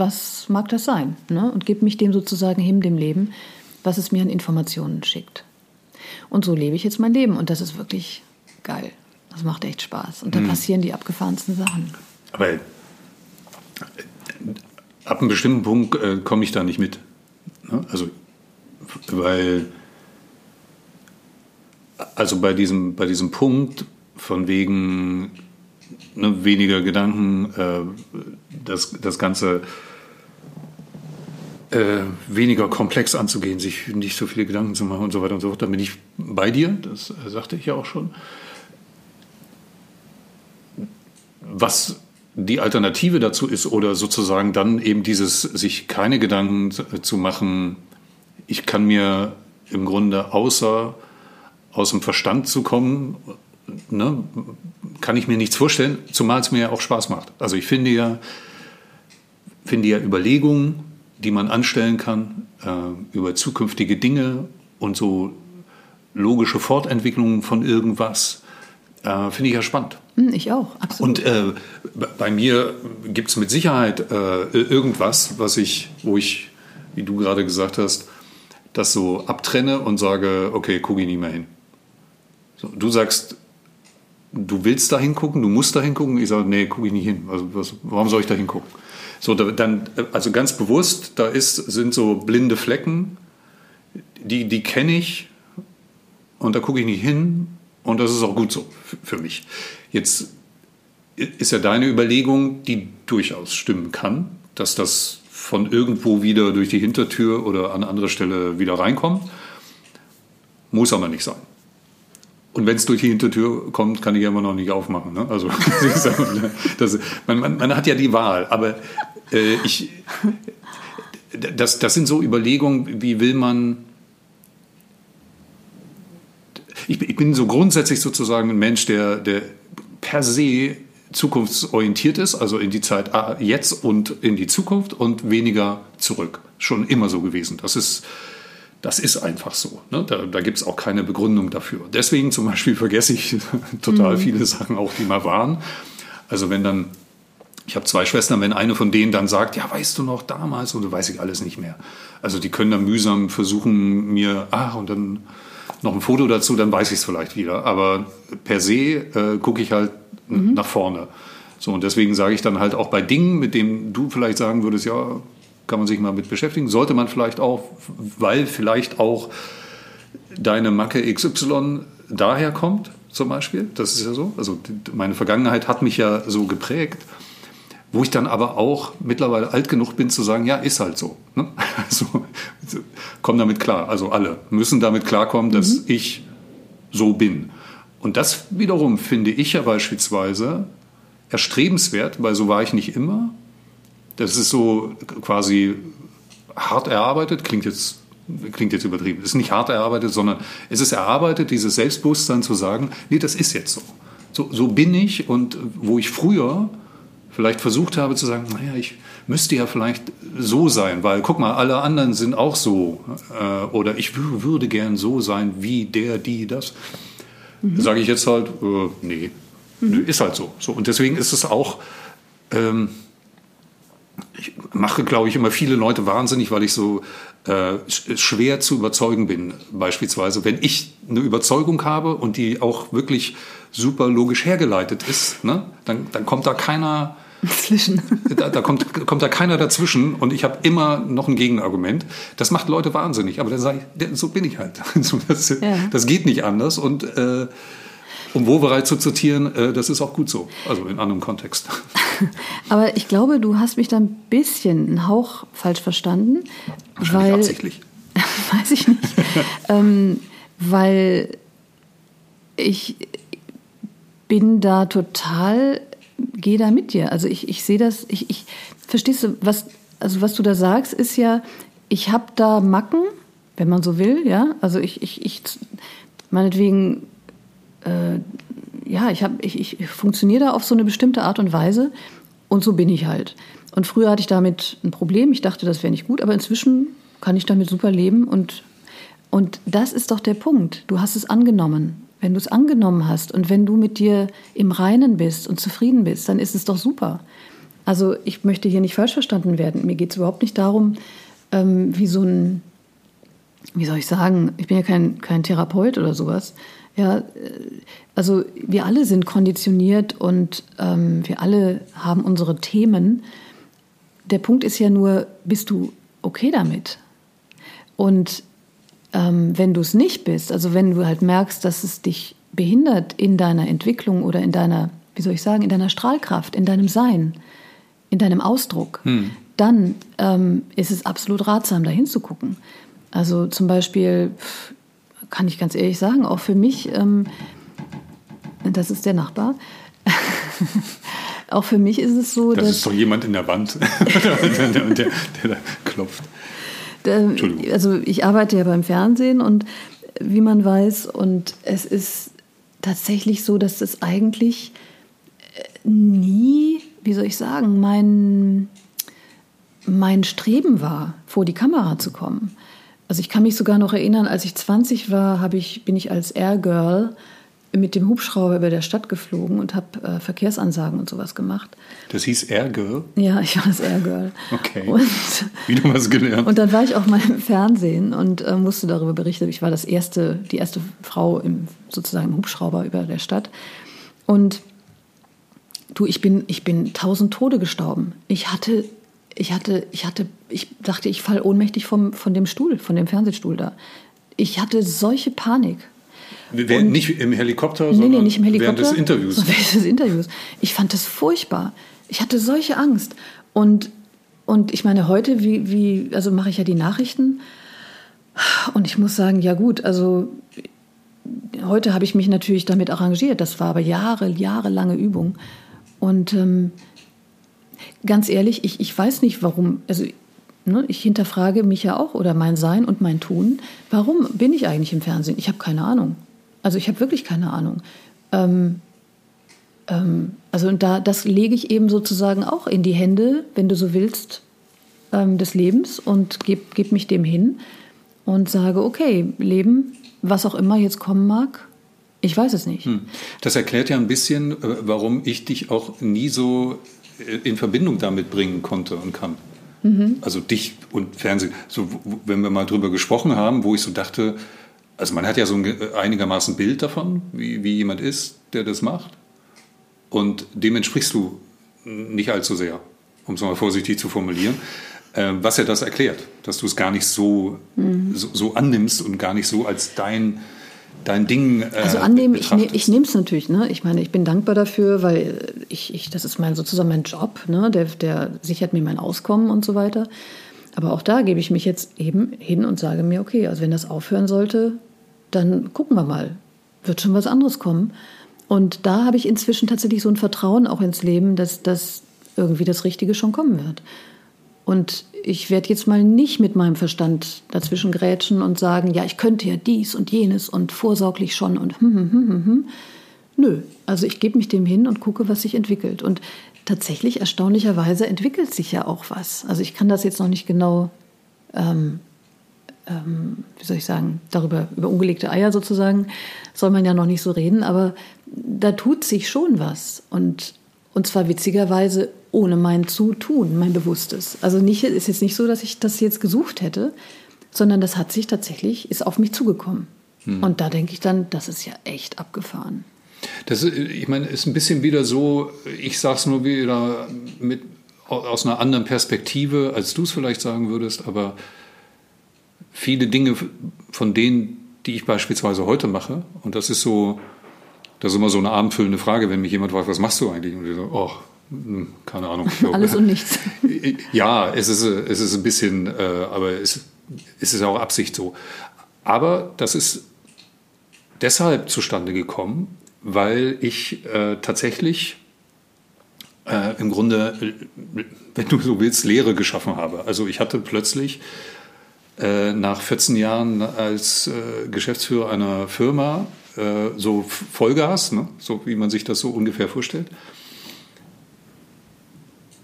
was mag das sein? Ne? Und gebe mich dem sozusagen hin, dem Leben, was es mir an Informationen schickt. Und so lebe ich jetzt mein Leben und das ist wirklich geil. Das macht echt Spaß. Und da mhm. passieren die abgefahrensten Sachen. Aber äh, ab einem bestimmten Punkt äh, komme ich da nicht mit. Ne? Also, weil, also bei diesem, bei diesem Punkt von wegen ne, weniger Gedanken, äh, das, das Ganze äh, weniger komplex anzugehen, sich nicht so viele Gedanken zu machen und so weiter und so fort. Da bin ich bei dir, das äh, sagte ich ja auch schon. Was die Alternative dazu ist oder sozusagen dann eben dieses sich keine Gedanken zu machen, ich kann mir im Grunde außer aus dem Verstand zu kommen, ne, kann ich mir nichts vorstellen, zumal es mir ja auch Spaß macht. Also ich finde ja, finde ja Überlegungen, die man anstellen kann äh, über zukünftige Dinge und so logische Fortentwicklungen von irgendwas, äh, finde ich ja spannend. Hm, ich auch, absolut. Und äh, bei mir gibt es mit Sicherheit äh, irgendwas, was ich, wo ich, wie du gerade gesagt hast, das so abtrenne und sage, okay, gucke ich nie mehr hin. So, du sagst, du willst da hingucken, du musst da hingucken. Ich sage, nee, gucke ich nicht hin. Also, was, warum soll ich da hingucken? So, da, dann, also ganz bewusst, da ist, sind so blinde Flecken, die, die kenne ich und da gucke ich nicht hin und das ist auch gut so für mich. Jetzt ist ja deine Überlegung, die durchaus stimmen kann, dass das von irgendwo wieder durch die Hintertür oder an andere Stelle wieder reinkommt. Muss aber nicht sein. Und wenn es durch die Hintertür kommt, kann ich ja immer noch nicht aufmachen. Ne? Also das, man, man, man, hat ja die Wahl. Aber äh, ich, das, das sind so Überlegungen, wie will man ich, ich bin so grundsätzlich sozusagen ein Mensch, der, der per se zukunftsorientiert ist, also in die Zeit jetzt und in die Zukunft und weniger zurück. Schon immer so gewesen. Das ist, das ist einfach so. Ne? Da, da gibt es auch keine Begründung dafür. Deswegen zum Beispiel vergesse ich total mhm. viele Sachen auch, die mal waren. Also wenn dann, ich habe zwei Schwestern, wenn eine von denen dann sagt, ja, weißt du noch damals, und du weiß ich alles nicht mehr. Also die können dann mühsam versuchen, mir, ach, und dann noch ein Foto dazu, dann weiß ich es vielleicht wieder. Aber per se äh, gucke ich halt mhm. nach vorne. So, und deswegen sage ich dann halt auch bei Dingen, mit denen du vielleicht sagen würdest, ja, kann man sich mal mit beschäftigen, sollte man vielleicht auch, weil vielleicht auch deine Macke XY daher kommt, zum Beispiel. Das ist ja so. Also meine Vergangenheit hat mich ja so geprägt, wo ich dann aber auch mittlerweile alt genug bin zu sagen, ja, ist halt so. Ne? Also komm damit klar. Also alle müssen damit klarkommen, dass mhm. ich so bin. Und das wiederum finde ich ja beispielsweise erstrebenswert, weil so war ich nicht immer. Das ist so quasi hart erarbeitet, klingt jetzt klingt jetzt übertrieben, es ist nicht hart erarbeitet, sondern es ist erarbeitet, dieses Selbstbewusstsein zu sagen, nee, das ist jetzt so. So, so bin ich und wo ich früher vielleicht versucht habe zu sagen, naja, ich müsste ja vielleicht so sein, weil guck mal, alle anderen sind auch so äh, oder ich würde gern so sein wie der, die, das. Mhm. Sage ich jetzt halt, äh, nee, mhm. ist halt so. so. Und deswegen ist es auch, ähm, ich mache, glaube ich, immer viele Leute wahnsinnig, weil ich so äh, schwer zu überzeugen bin. Beispielsweise, wenn ich eine Überzeugung habe und die auch wirklich super logisch hergeleitet ist, ne, dann, dann kommt da keiner Zwischen. Da, da, kommt, kommt da keiner dazwischen und ich habe immer noch ein Gegenargument. Das macht Leute wahnsinnig, aber dann sage ich, so bin ich halt. Das, ja. das geht nicht anders und äh, um Wovereit zu zitieren, äh, das ist auch gut so, also in anderem Kontext. Aber ich glaube, du hast mich da ein bisschen, einen Hauch falsch verstanden. Wahrscheinlich weil, absichtlich. weiß ich nicht. ähm, weil ich bin da total, gehe da mit dir. Also ich, ich sehe das, ich, ich, verstehst du, was, also was du da sagst, ist ja, ich habe da Macken, wenn man so will, ja. Also ich, ich, ich meinetwegen äh, ja, ich, ich, ich funktioniere da auf so eine bestimmte Art und Weise und so bin ich halt. Und früher hatte ich damit ein Problem, ich dachte, das wäre nicht gut, aber inzwischen kann ich damit super leben und, und das ist doch der Punkt. Du hast es angenommen. Wenn du es angenommen hast und wenn du mit dir im Reinen bist und zufrieden bist, dann ist es doch super. Also ich möchte hier nicht falsch verstanden werden. Mir geht es überhaupt nicht darum, ähm, wie so ein, wie soll ich sagen, ich bin ja kein, kein Therapeut oder sowas, ja, äh, also wir alle sind konditioniert und ähm, wir alle haben unsere Themen. Der Punkt ist ja nur, bist du okay damit? Und ähm, wenn du es nicht bist, also wenn du halt merkst, dass es dich behindert in deiner Entwicklung oder in deiner, wie soll ich sagen, in deiner Strahlkraft, in deinem Sein, in deinem Ausdruck, hm. dann ähm, ist es absolut ratsam, da hinzugucken. Also zum Beispiel, kann ich ganz ehrlich sagen, auch für mich, ähm, das ist der Nachbar. auch für mich ist es so, das dass. Das ist doch jemand in der Wand, der, der, der, da klopft. Also ich arbeite ja beim Fernsehen und wie man weiß, und es ist tatsächlich so, dass es eigentlich äh, nie, wie soll ich sagen, mein, mein Streben war, vor die Kamera zu kommen. Also ich kann mich sogar noch erinnern, als ich 20 war, ich, bin ich als Air Girl mit dem Hubschrauber über der Stadt geflogen und habe äh, Verkehrsansagen und sowas gemacht. Das hieß Air Girl? Ja, ich war das Air Girl. Okay. Und, Wieder was gelernt. Und dann war ich auch mal im Fernsehen und äh, musste darüber berichten. Ich war das erste, die erste Frau im, sozusagen im Hubschrauber über der Stadt. Und du, ich bin, ich bin tausend Tode gestorben. Ich hatte ich hatte, ich hatte, ich dachte, ich falle ohnmächtig vom, von dem Stuhl, von dem Fernsehstuhl da. Ich hatte solche Panik. Und, nicht im Helikopter, nee, sondern nee, nicht im Helikopter, während des Interviews. Während des Interviews. Ich fand das furchtbar. Ich hatte solche Angst. Und, und ich meine, heute, wie, wie, also mache ich ja die Nachrichten. Und ich muss sagen, ja gut, also heute habe ich mich natürlich damit arrangiert. Das war aber Jahre, jahrelange Übung. Und ähm, ganz ehrlich, ich, ich weiß nicht, warum, also ne, ich hinterfrage mich ja auch oder mein Sein und mein Tun. Warum bin ich eigentlich im Fernsehen? Ich habe keine Ahnung. Also ich habe wirklich keine Ahnung. Ähm, ähm, also und da, das lege ich eben sozusagen auch in die Hände, wenn du so willst, ähm, des Lebens und gebe geb mich dem hin und sage, okay, Leben, was auch immer jetzt kommen mag, ich weiß es nicht. Hm. Das erklärt ja ein bisschen, äh, warum ich dich auch nie so in Verbindung damit bringen konnte und kann. Mhm. Also dich und Fernsehen. So, wenn wir mal drüber gesprochen haben, wo ich so dachte, also man hat ja so ein einigermaßen Bild davon, wie, wie jemand ist, der das macht. Und dem entsprichst du nicht allzu sehr, um es mal vorsichtig zu formulieren. Äh, was ja das erklärt, dass du es gar nicht so, mhm. so, so, annimmst und gar nicht so als dein, dein Ding. Äh, also annehmen, ich, ne, ich nehme es natürlich. Ne? Ich meine, ich bin dankbar dafür, weil ich, ich das ist mein, sozusagen mein Job, ne? der, der sichert mir mein Auskommen und so weiter. Aber auch da gebe ich mich jetzt eben hin und sage mir, okay, also wenn das aufhören sollte, dann gucken wir mal, wird schon was anderes kommen. Und da habe ich inzwischen tatsächlich so ein Vertrauen auch ins Leben, dass, dass irgendwie das Richtige schon kommen wird. Und ich werde jetzt mal nicht mit meinem Verstand dazwischen grätschen und sagen, ja, ich könnte ja dies und jenes und vorsorglich schon und hm, hm, hm, hm. hm. Nö, also ich gebe mich dem hin und gucke, was sich entwickelt. Und tatsächlich, erstaunlicherweise, entwickelt sich ja auch was. Also ich kann das jetzt noch nicht genau ähm, ähm, wie soll ich sagen, darüber, über ungelegte Eier sozusagen, soll man ja noch nicht so reden, aber da tut sich schon was. Und, und zwar witzigerweise ohne mein Zutun, mein Bewusstes. Also nicht, ist jetzt nicht so, dass ich das jetzt gesucht hätte, sondern das hat sich tatsächlich, ist auf mich zugekommen. Hm. Und da denke ich dann, das ist ja echt abgefahren. Das, ich meine, ist ein bisschen wieder so, ich sage es nur wieder mit, aus einer anderen Perspektive, als du es vielleicht sagen würdest, aber viele Dinge von denen, die ich beispielsweise heute mache, und das ist so, das ist immer so eine abendfüllende Frage, wenn mich jemand fragt, was machst du eigentlich? Und ich so, oh, hm, keine Ahnung. Alles und nichts. Ja, es ist, es ist ein bisschen, äh, aber es, es ist auch Absicht so. Aber das ist deshalb zustande gekommen, weil ich äh, tatsächlich äh, im Grunde, wenn du so willst, Lehre geschaffen habe. Also ich hatte plötzlich äh, nach 14 Jahren als äh, Geschäftsführer einer Firma äh, so Vollgas, ne? so wie man sich das so ungefähr vorstellt.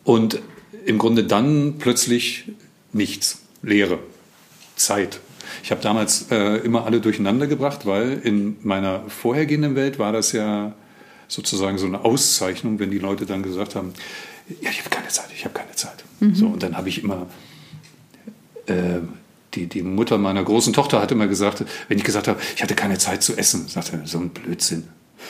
Und im Grunde dann plötzlich nichts, Leere, Zeit. Ich habe damals äh, immer alle durcheinander gebracht, weil in meiner vorhergehenden Welt war das ja sozusagen so eine Auszeichnung, wenn die Leute dann gesagt haben, ja, ich habe keine Zeit, ich habe keine Zeit. Mhm. So, und dann habe ich immer äh, die, die Mutter meiner großen Tochter hat immer gesagt, wenn ich gesagt habe, ich hatte keine Zeit zu essen, sagte er, so ein Blödsinn.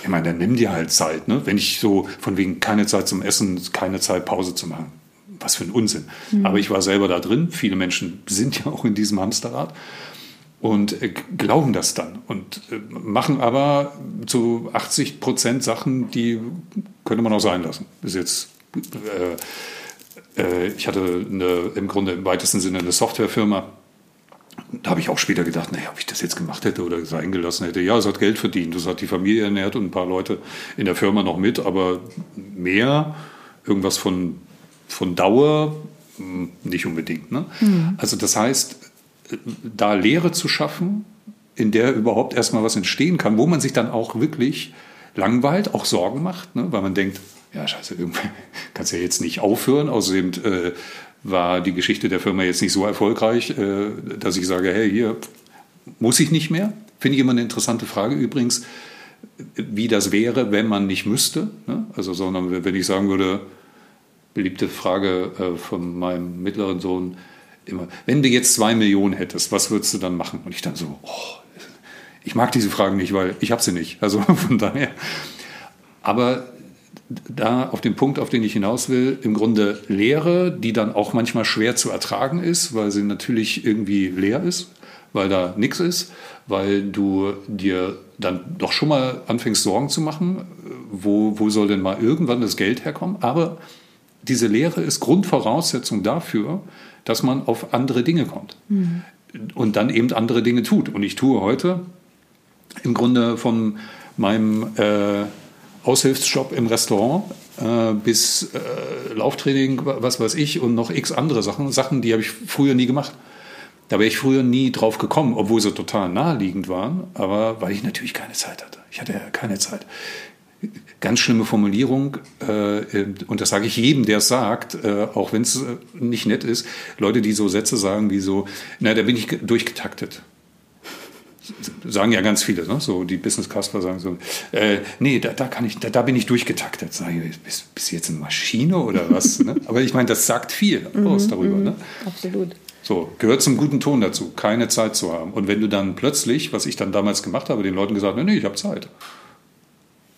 Ich meine, dann nimm dir halt Zeit. Ne? Wenn ich so von wegen keine Zeit zum Essen, keine Zeit Pause zu machen. Was für ein Unsinn. Mhm. Aber ich war selber da drin. Viele Menschen sind ja auch in diesem Hamsterrad und äh, glauben das dann und äh, machen aber zu 80 Prozent Sachen, die könnte man auch sein lassen. Ist jetzt, äh, äh, ich hatte eine, im Grunde im weitesten Sinne eine Softwarefirma da habe ich auch später gedacht, naja, ob ich das jetzt gemacht hätte oder sein gelassen hätte. Ja, es hat Geld verdient, es hat die Familie ernährt und ein paar Leute in der Firma noch mit, aber mehr, irgendwas von, von Dauer, hm, nicht unbedingt. Ne? Mhm. Also das heißt, da Lehre zu schaffen, in der überhaupt erstmal was entstehen kann, wo man sich dann auch wirklich langweilt, auch Sorgen macht, ne? weil man denkt, ja, scheiße, irgendwie kannst ja jetzt nicht aufhören. Außerdem äh, war die Geschichte der Firma jetzt nicht so erfolgreich, äh, dass ich sage, hey, hier muss ich nicht mehr. Finde ich immer eine interessante Frage übrigens, wie das wäre, wenn man nicht müsste. Ne? Also, sondern wenn ich sagen würde, beliebte Frage äh, von meinem mittleren Sohn, immer, wenn du jetzt zwei Millionen hättest, was würdest du dann machen? Und ich dann so, oh, ich mag diese Fragen nicht, weil ich habe sie nicht. Also von daher. Aber da auf den Punkt, auf den ich hinaus will, im Grunde Leere, die dann auch manchmal schwer zu ertragen ist, weil sie natürlich irgendwie leer ist, weil da nichts ist, weil du dir dann doch schon mal anfängst Sorgen zu machen, wo, wo soll denn mal irgendwann das Geld herkommen. Aber diese Lehre ist Grundvoraussetzung dafür, dass man auf andere Dinge kommt mhm. und dann eben andere Dinge tut. Und ich tue heute im Grunde von meinem äh, Aushilfsjob im Restaurant äh, bis äh, Lauftraining, was weiß ich, und noch x andere Sachen. Sachen, die habe ich früher nie gemacht. Da wäre ich früher nie drauf gekommen, obwohl sie total naheliegend waren, aber weil ich natürlich keine Zeit hatte. Ich hatte ja keine Zeit. Ganz schlimme Formulierung, äh, und das sage ich jedem, der es sagt, äh, auch wenn es äh, nicht nett ist. Leute, die so Sätze sagen wie so, na, da bin ich durchgetaktet sagen ja ganz viele, ne? so die Business Castler sagen so, äh, nee, da, da kann ich, da, da bin ich durchgetaktet. Sag ich, bist, bist du jetzt eine Maschine oder was? ne? Aber ich meine, das sagt viel aus mhm, darüber. Ne? Absolut. So, gehört zum guten Ton dazu, keine Zeit zu haben. Und wenn du dann plötzlich, was ich dann damals gemacht habe, den Leuten gesagt, nee, nee, ich habe Zeit.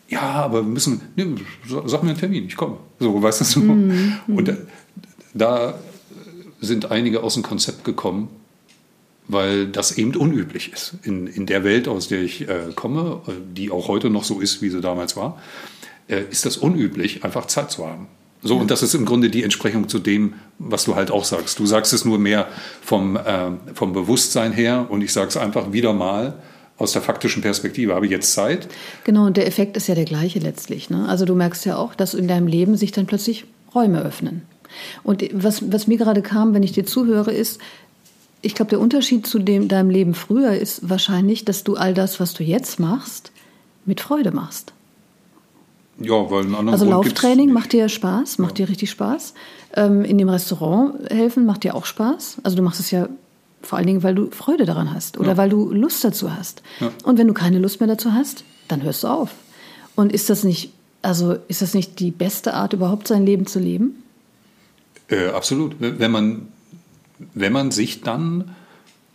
Ja, aber wir müssen, nee, sag mir einen Termin, ich komme. So, weißt du so. Mhm. Und da, da sind einige aus dem Konzept gekommen, weil das eben unüblich ist. In, in der Welt, aus der ich äh, komme, die auch heute noch so ist, wie sie damals war, äh, ist das unüblich, einfach Zeit zu haben. So, und das ist im Grunde die Entsprechung zu dem, was du halt auch sagst. Du sagst es nur mehr vom, äh, vom Bewusstsein her und ich sage es einfach wieder mal aus der faktischen Perspektive. Habe ich jetzt Zeit? Genau, und der Effekt ist ja der gleiche letztlich. Ne? Also du merkst ja auch, dass in deinem Leben sich dann plötzlich Räume öffnen. Und was, was mir gerade kam, wenn ich dir zuhöre, ist, ich glaube, der Unterschied zu dem, deinem Leben früher ist wahrscheinlich, dass du all das, was du jetzt machst, mit Freude machst. Ja, weil ein anderer Also Grund Lauftraining macht dir Spaß, macht ja. dir richtig Spaß. Ähm, in dem Restaurant helfen macht dir auch Spaß. Also du machst es ja vor allen Dingen, weil du Freude daran hast oder ja. weil du Lust dazu hast. Ja. Und wenn du keine Lust mehr dazu hast, dann hörst du auf. Und ist das nicht, also ist das nicht die beste Art überhaupt sein Leben zu leben? Äh, absolut. Wenn man, wenn man sich dann,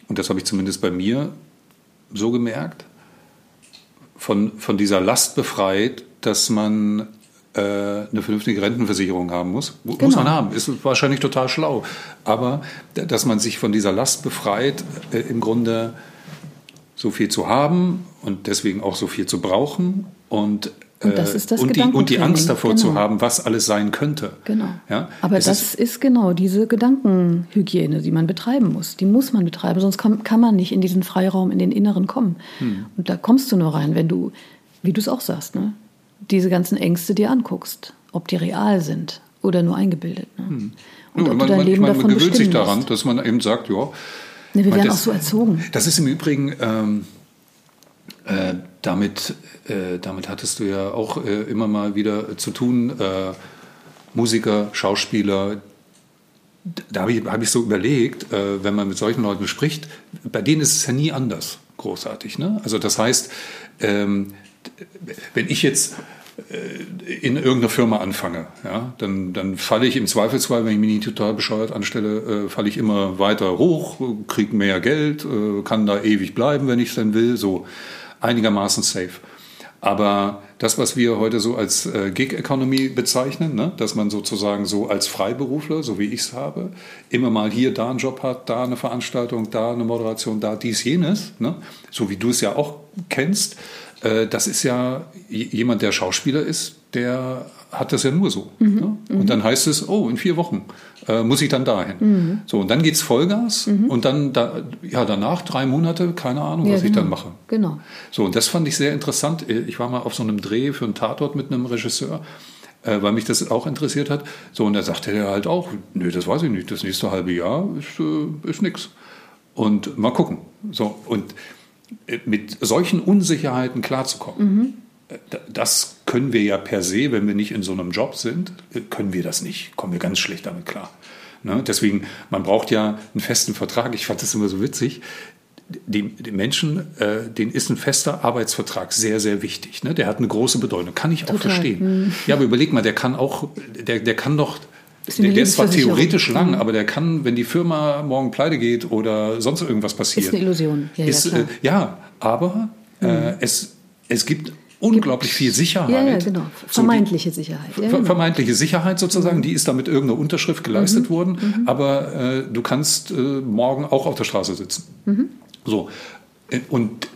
und das habe ich zumindest bei mir so gemerkt, von, von dieser Last befreit, dass man äh, eine vernünftige Rentenversicherung haben muss. Genau. Muss man haben, ist wahrscheinlich total schlau. Aber dass man sich von dieser Last befreit, äh, im Grunde so viel zu haben und deswegen auch so viel zu brauchen und und, das ist das und, die, und die Angst davor genau. zu haben, was alles sein könnte. Genau. Ja? Aber es das ist, ist, genau diese Gedankenhygiene, die man betreiben muss. Die muss man betreiben, sonst kann, kann man nicht in diesen Freiraum, in den Inneren kommen. Hm. Und da kommst du nur rein, wenn du, wie du es auch sagst, ne? diese ganzen Ängste dir anguckst, ob die real sind oder nur eingebildet. Ne? Hm. Und ja, ob man, du dein Leben man, man gewöhnt sich daran, musst. dass man eben sagt, ja. Ne, wir werden das, auch so erzogen. Das ist im Übrigen ähm, äh, damit, äh, damit hattest du ja auch äh, immer mal wieder zu tun. Äh, Musiker, Schauspieler, da habe ich, hab ich so überlegt, äh, wenn man mit solchen Leuten spricht, bei denen ist es ja nie anders großartig. Ne? Also das heißt, ähm, wenn ich jetzt äh, in irgendeiner Firma anfange, ja, dann, dann falle ich im Zweifelsfall, wenn ich mich nicht total bescheuert anstelle, äh, falle ich immer weiter hoch, kriege mehr Geld, äh, kann da ewig bleiben, wenn ich es dann will. So einigermaßen safe. Aber das, was wir heute so als äh, Gig-Economy bezeichnen, ne, dass man sozusagen so als Freiberufler, so wie ich es habe, immer mal hier da einen Job hat, da eine Veranstaltung, da eine Moderation, da dies, jenes, ne, so wie du es ja auch kennst, äh, das ist ja jemand, der Schauspieler ist, der hat das ja nur so. Mhm. Ne? Und mhm. dann heißt es, oh, in vier Wochen äh, muss ich dann dahin. Mhm. So, und dann geht es Vollgas mhm. und dann, da, ja, danach drei Monate, keine Ahnung, ja, was genau. ich dann mache. Genau. So, und das fand ich sehr interessant. Ich war mal auf so einem Dreh für einen Tatort mit einem Regisseur, äh, weil mich das auch interessiert hat. So, und da sagte er halt auch, nö, das weiß ich nicht, das nächste halbe Jahr ist, äh, ist nix. Und mal gucken. So, und äh, mit solchen Unsicherheiten klarzukommen. Mhm das können wir ja per se, wenn wir nicht in so einem Job sind, können wir das nicht. Kommen wir ganz schlecht damit klar. Ne? Deswegen, man braucht ja einen festen Vertrag. Ich fand das immer so witzig. Den, den Menschen, äh, denen ist ein fester Arbeitsvertrag sehr, sehr wichtig. Ne? Der hat eine große Bedeutung. Kann ich auch Total. verstehen. Hm. Ja, aber überleg mal, der kann auch, der, der kann doch der, der, ist zwar theoretisch lang, mhm. aber der kann, wenn die Firma morgen pleite geht oder sonst irgendwas passiert. Ist eine Illusion. Ja, ist, ja, äh, ja aber äh, mhm. es, es gibt unglaublich viel Sicherheit. Ja, ja genau. Vermeintliche so die, Sicherheit. Ja, genau. Vermeintliche Sicherheit sozusagen, mhm. die ist da mit irgendeiner Unterschrift geleistet mhm. worden, mhm. aber äh, du kannst äh, morgen auch auf der Straße sitzen. Mhm. So. Äh, und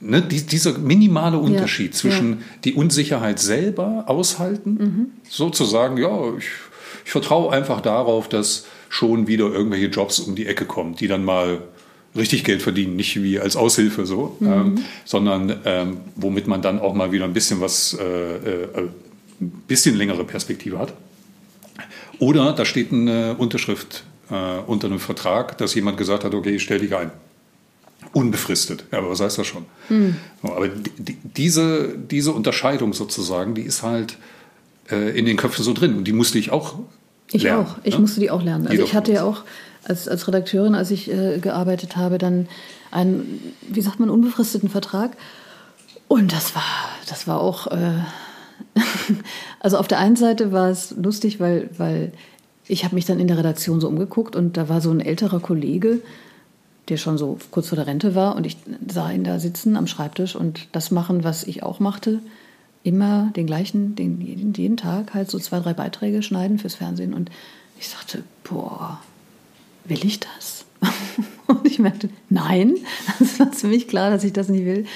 ne, die, dieser minimale Unterschied ja, zwischen die Unsicherheit selber aushalten, mhm. sozusagen, ja, ich, ich vertraue einfach darauf, dass schon wieder irgendwelche Jobs um die Ecke kommen, die dann mal richtig Geld verdienen, nicht wie als Aushilfe so, mhm. ähm, sondern ähm, womit man dann auch mal wieder ein bisschen was, äh, äh, ein bisschen längere Perspektive hat. Oder da steht eine Unterschrift äh, unter einem Vertrag, dass jemand gesagt hat, okay, ich stell dich ein. Unbefristet. Ja, aber was heißt das schon? Mhm. Aber die, diese, diese Unterscheidung sozusagen, die ist halt äh, in den Köpfen so drin. Und die musste ich auch ich lernen. auch. Ich ne? musste die auch lernen. Also ich hatte ja auch als, als Redakteurin, als ich äh, gearbeitet habe, dann einen, wie sagt man, unbefristeten Vertrag. Und das war, das war auch, äh, also auf der einen Seite war es lustig, weil, weil ich habe mich dann in der Redaktion so umgeguckt und da war so ein älterer Kollege, der schon so kurz vor der Rente war und ich sah ihn da sitzen am Schreibtisch und das machen, was ich auch machte. Immer den gleichen, den, jeden Tag halt so zwei, drei Beiträge schneiden fürs Fernsehen und ich sagte, boah, will ich das? und ich merkte, nein, das war für mich klar, dass ich das nicht will.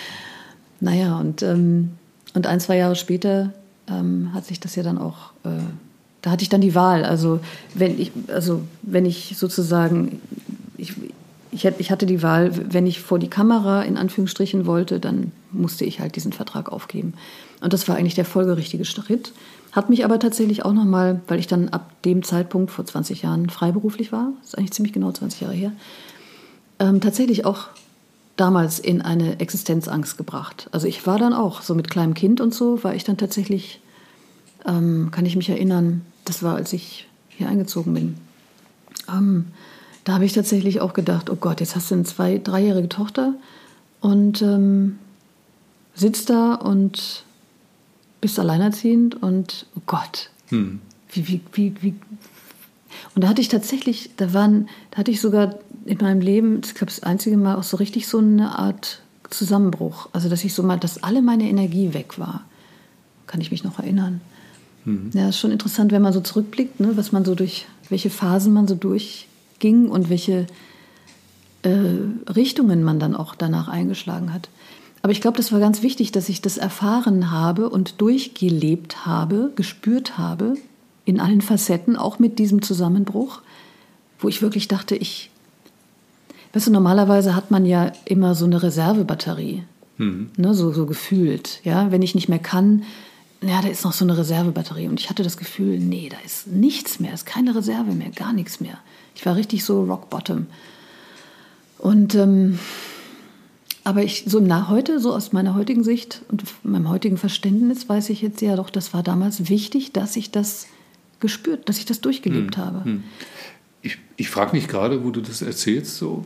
Naja, und, ähm, und ein, zwei Jahre später ähm, hat sich das ja dann auch, äh, da hatte ich dann die Wahl. Also wenn ich, also wenn ich sozusagen, ich, ich, ich hatte die Wahl, wenn ich vor die Kamera in Anführungsstrichen wollte, dann musste ich halt diesen Vertrag aufgeben. Und das war eigentlich der folgerichtige Schritt. Hat mich aber tatsächlich auch nochmal, weil ich dann ab dem Zeitpunkt vor 20 Jahren freiberuflich war, ist eigentlich ziemlich genau 20 Jahre her, ähm, tatsächlich auch damals in eine Existenzangst gebracht. Also ich war dann auch, so mit kleinem Kind und so, war ich dann tatsächlich, ähm, kann ich mich erinnern, das war, als ich hier eingezogen bin. Ähm, da habe ich tatsächlich auch gedacht, oh Gott, jetzt hast du eine zwei, dreijährige Tochter und ähm, sitzt da und bist alleinerziehend und oh Gott, hm. wie, wie, wie, wie. Und da hatte ich tatsächlich, da waren, da hatte ich sogar in meinem Leben, ich glaube, das einzige Mal auch so richtig so eine Art Zusammenbruch. Also, dass ich so mal, dass alle meine Energie weg war. Kann ich mich noch erinnern. Mhm. Ja, ist schon interessant, wenn man so zurückblickt, ne, was man so durch, welche Phasen man so durchging und welche äh, Richtungen man dann auch danach eingeschlagen hat. Aber ich glaube, das war ganz wichtig, dass ich das erfahren habe und durchgelebt habe, gespürt habe, in allen Facetten, auch mit diesem Zusammenbruch, wo ich wirklich dachte, ich, weißt du, normalerweise hat man ja immer so eine Reservebatterie, mhm. ne, so, so gefühlt. Ja, wenn ich nicht mehr kann, ja, da ist noch so eine Reservebatterie. Und ich hatte das Gefühl, nee, da ist nichts mehr, ist keine Reserve mehr, gar nichts mehr. Ich war richtig so rock bottom. Und ähm, aber ich, so nach heute, so aus meiner heutigen Sicht und meinem heutigen Verständnis, weiß ich jetzt ja doch, das war damals wichtig, dass ich das gespürt, dass ich das durchgelebt hm, habe. Hm. Ich, ich frage mich gerade, wo du das erzählst, so,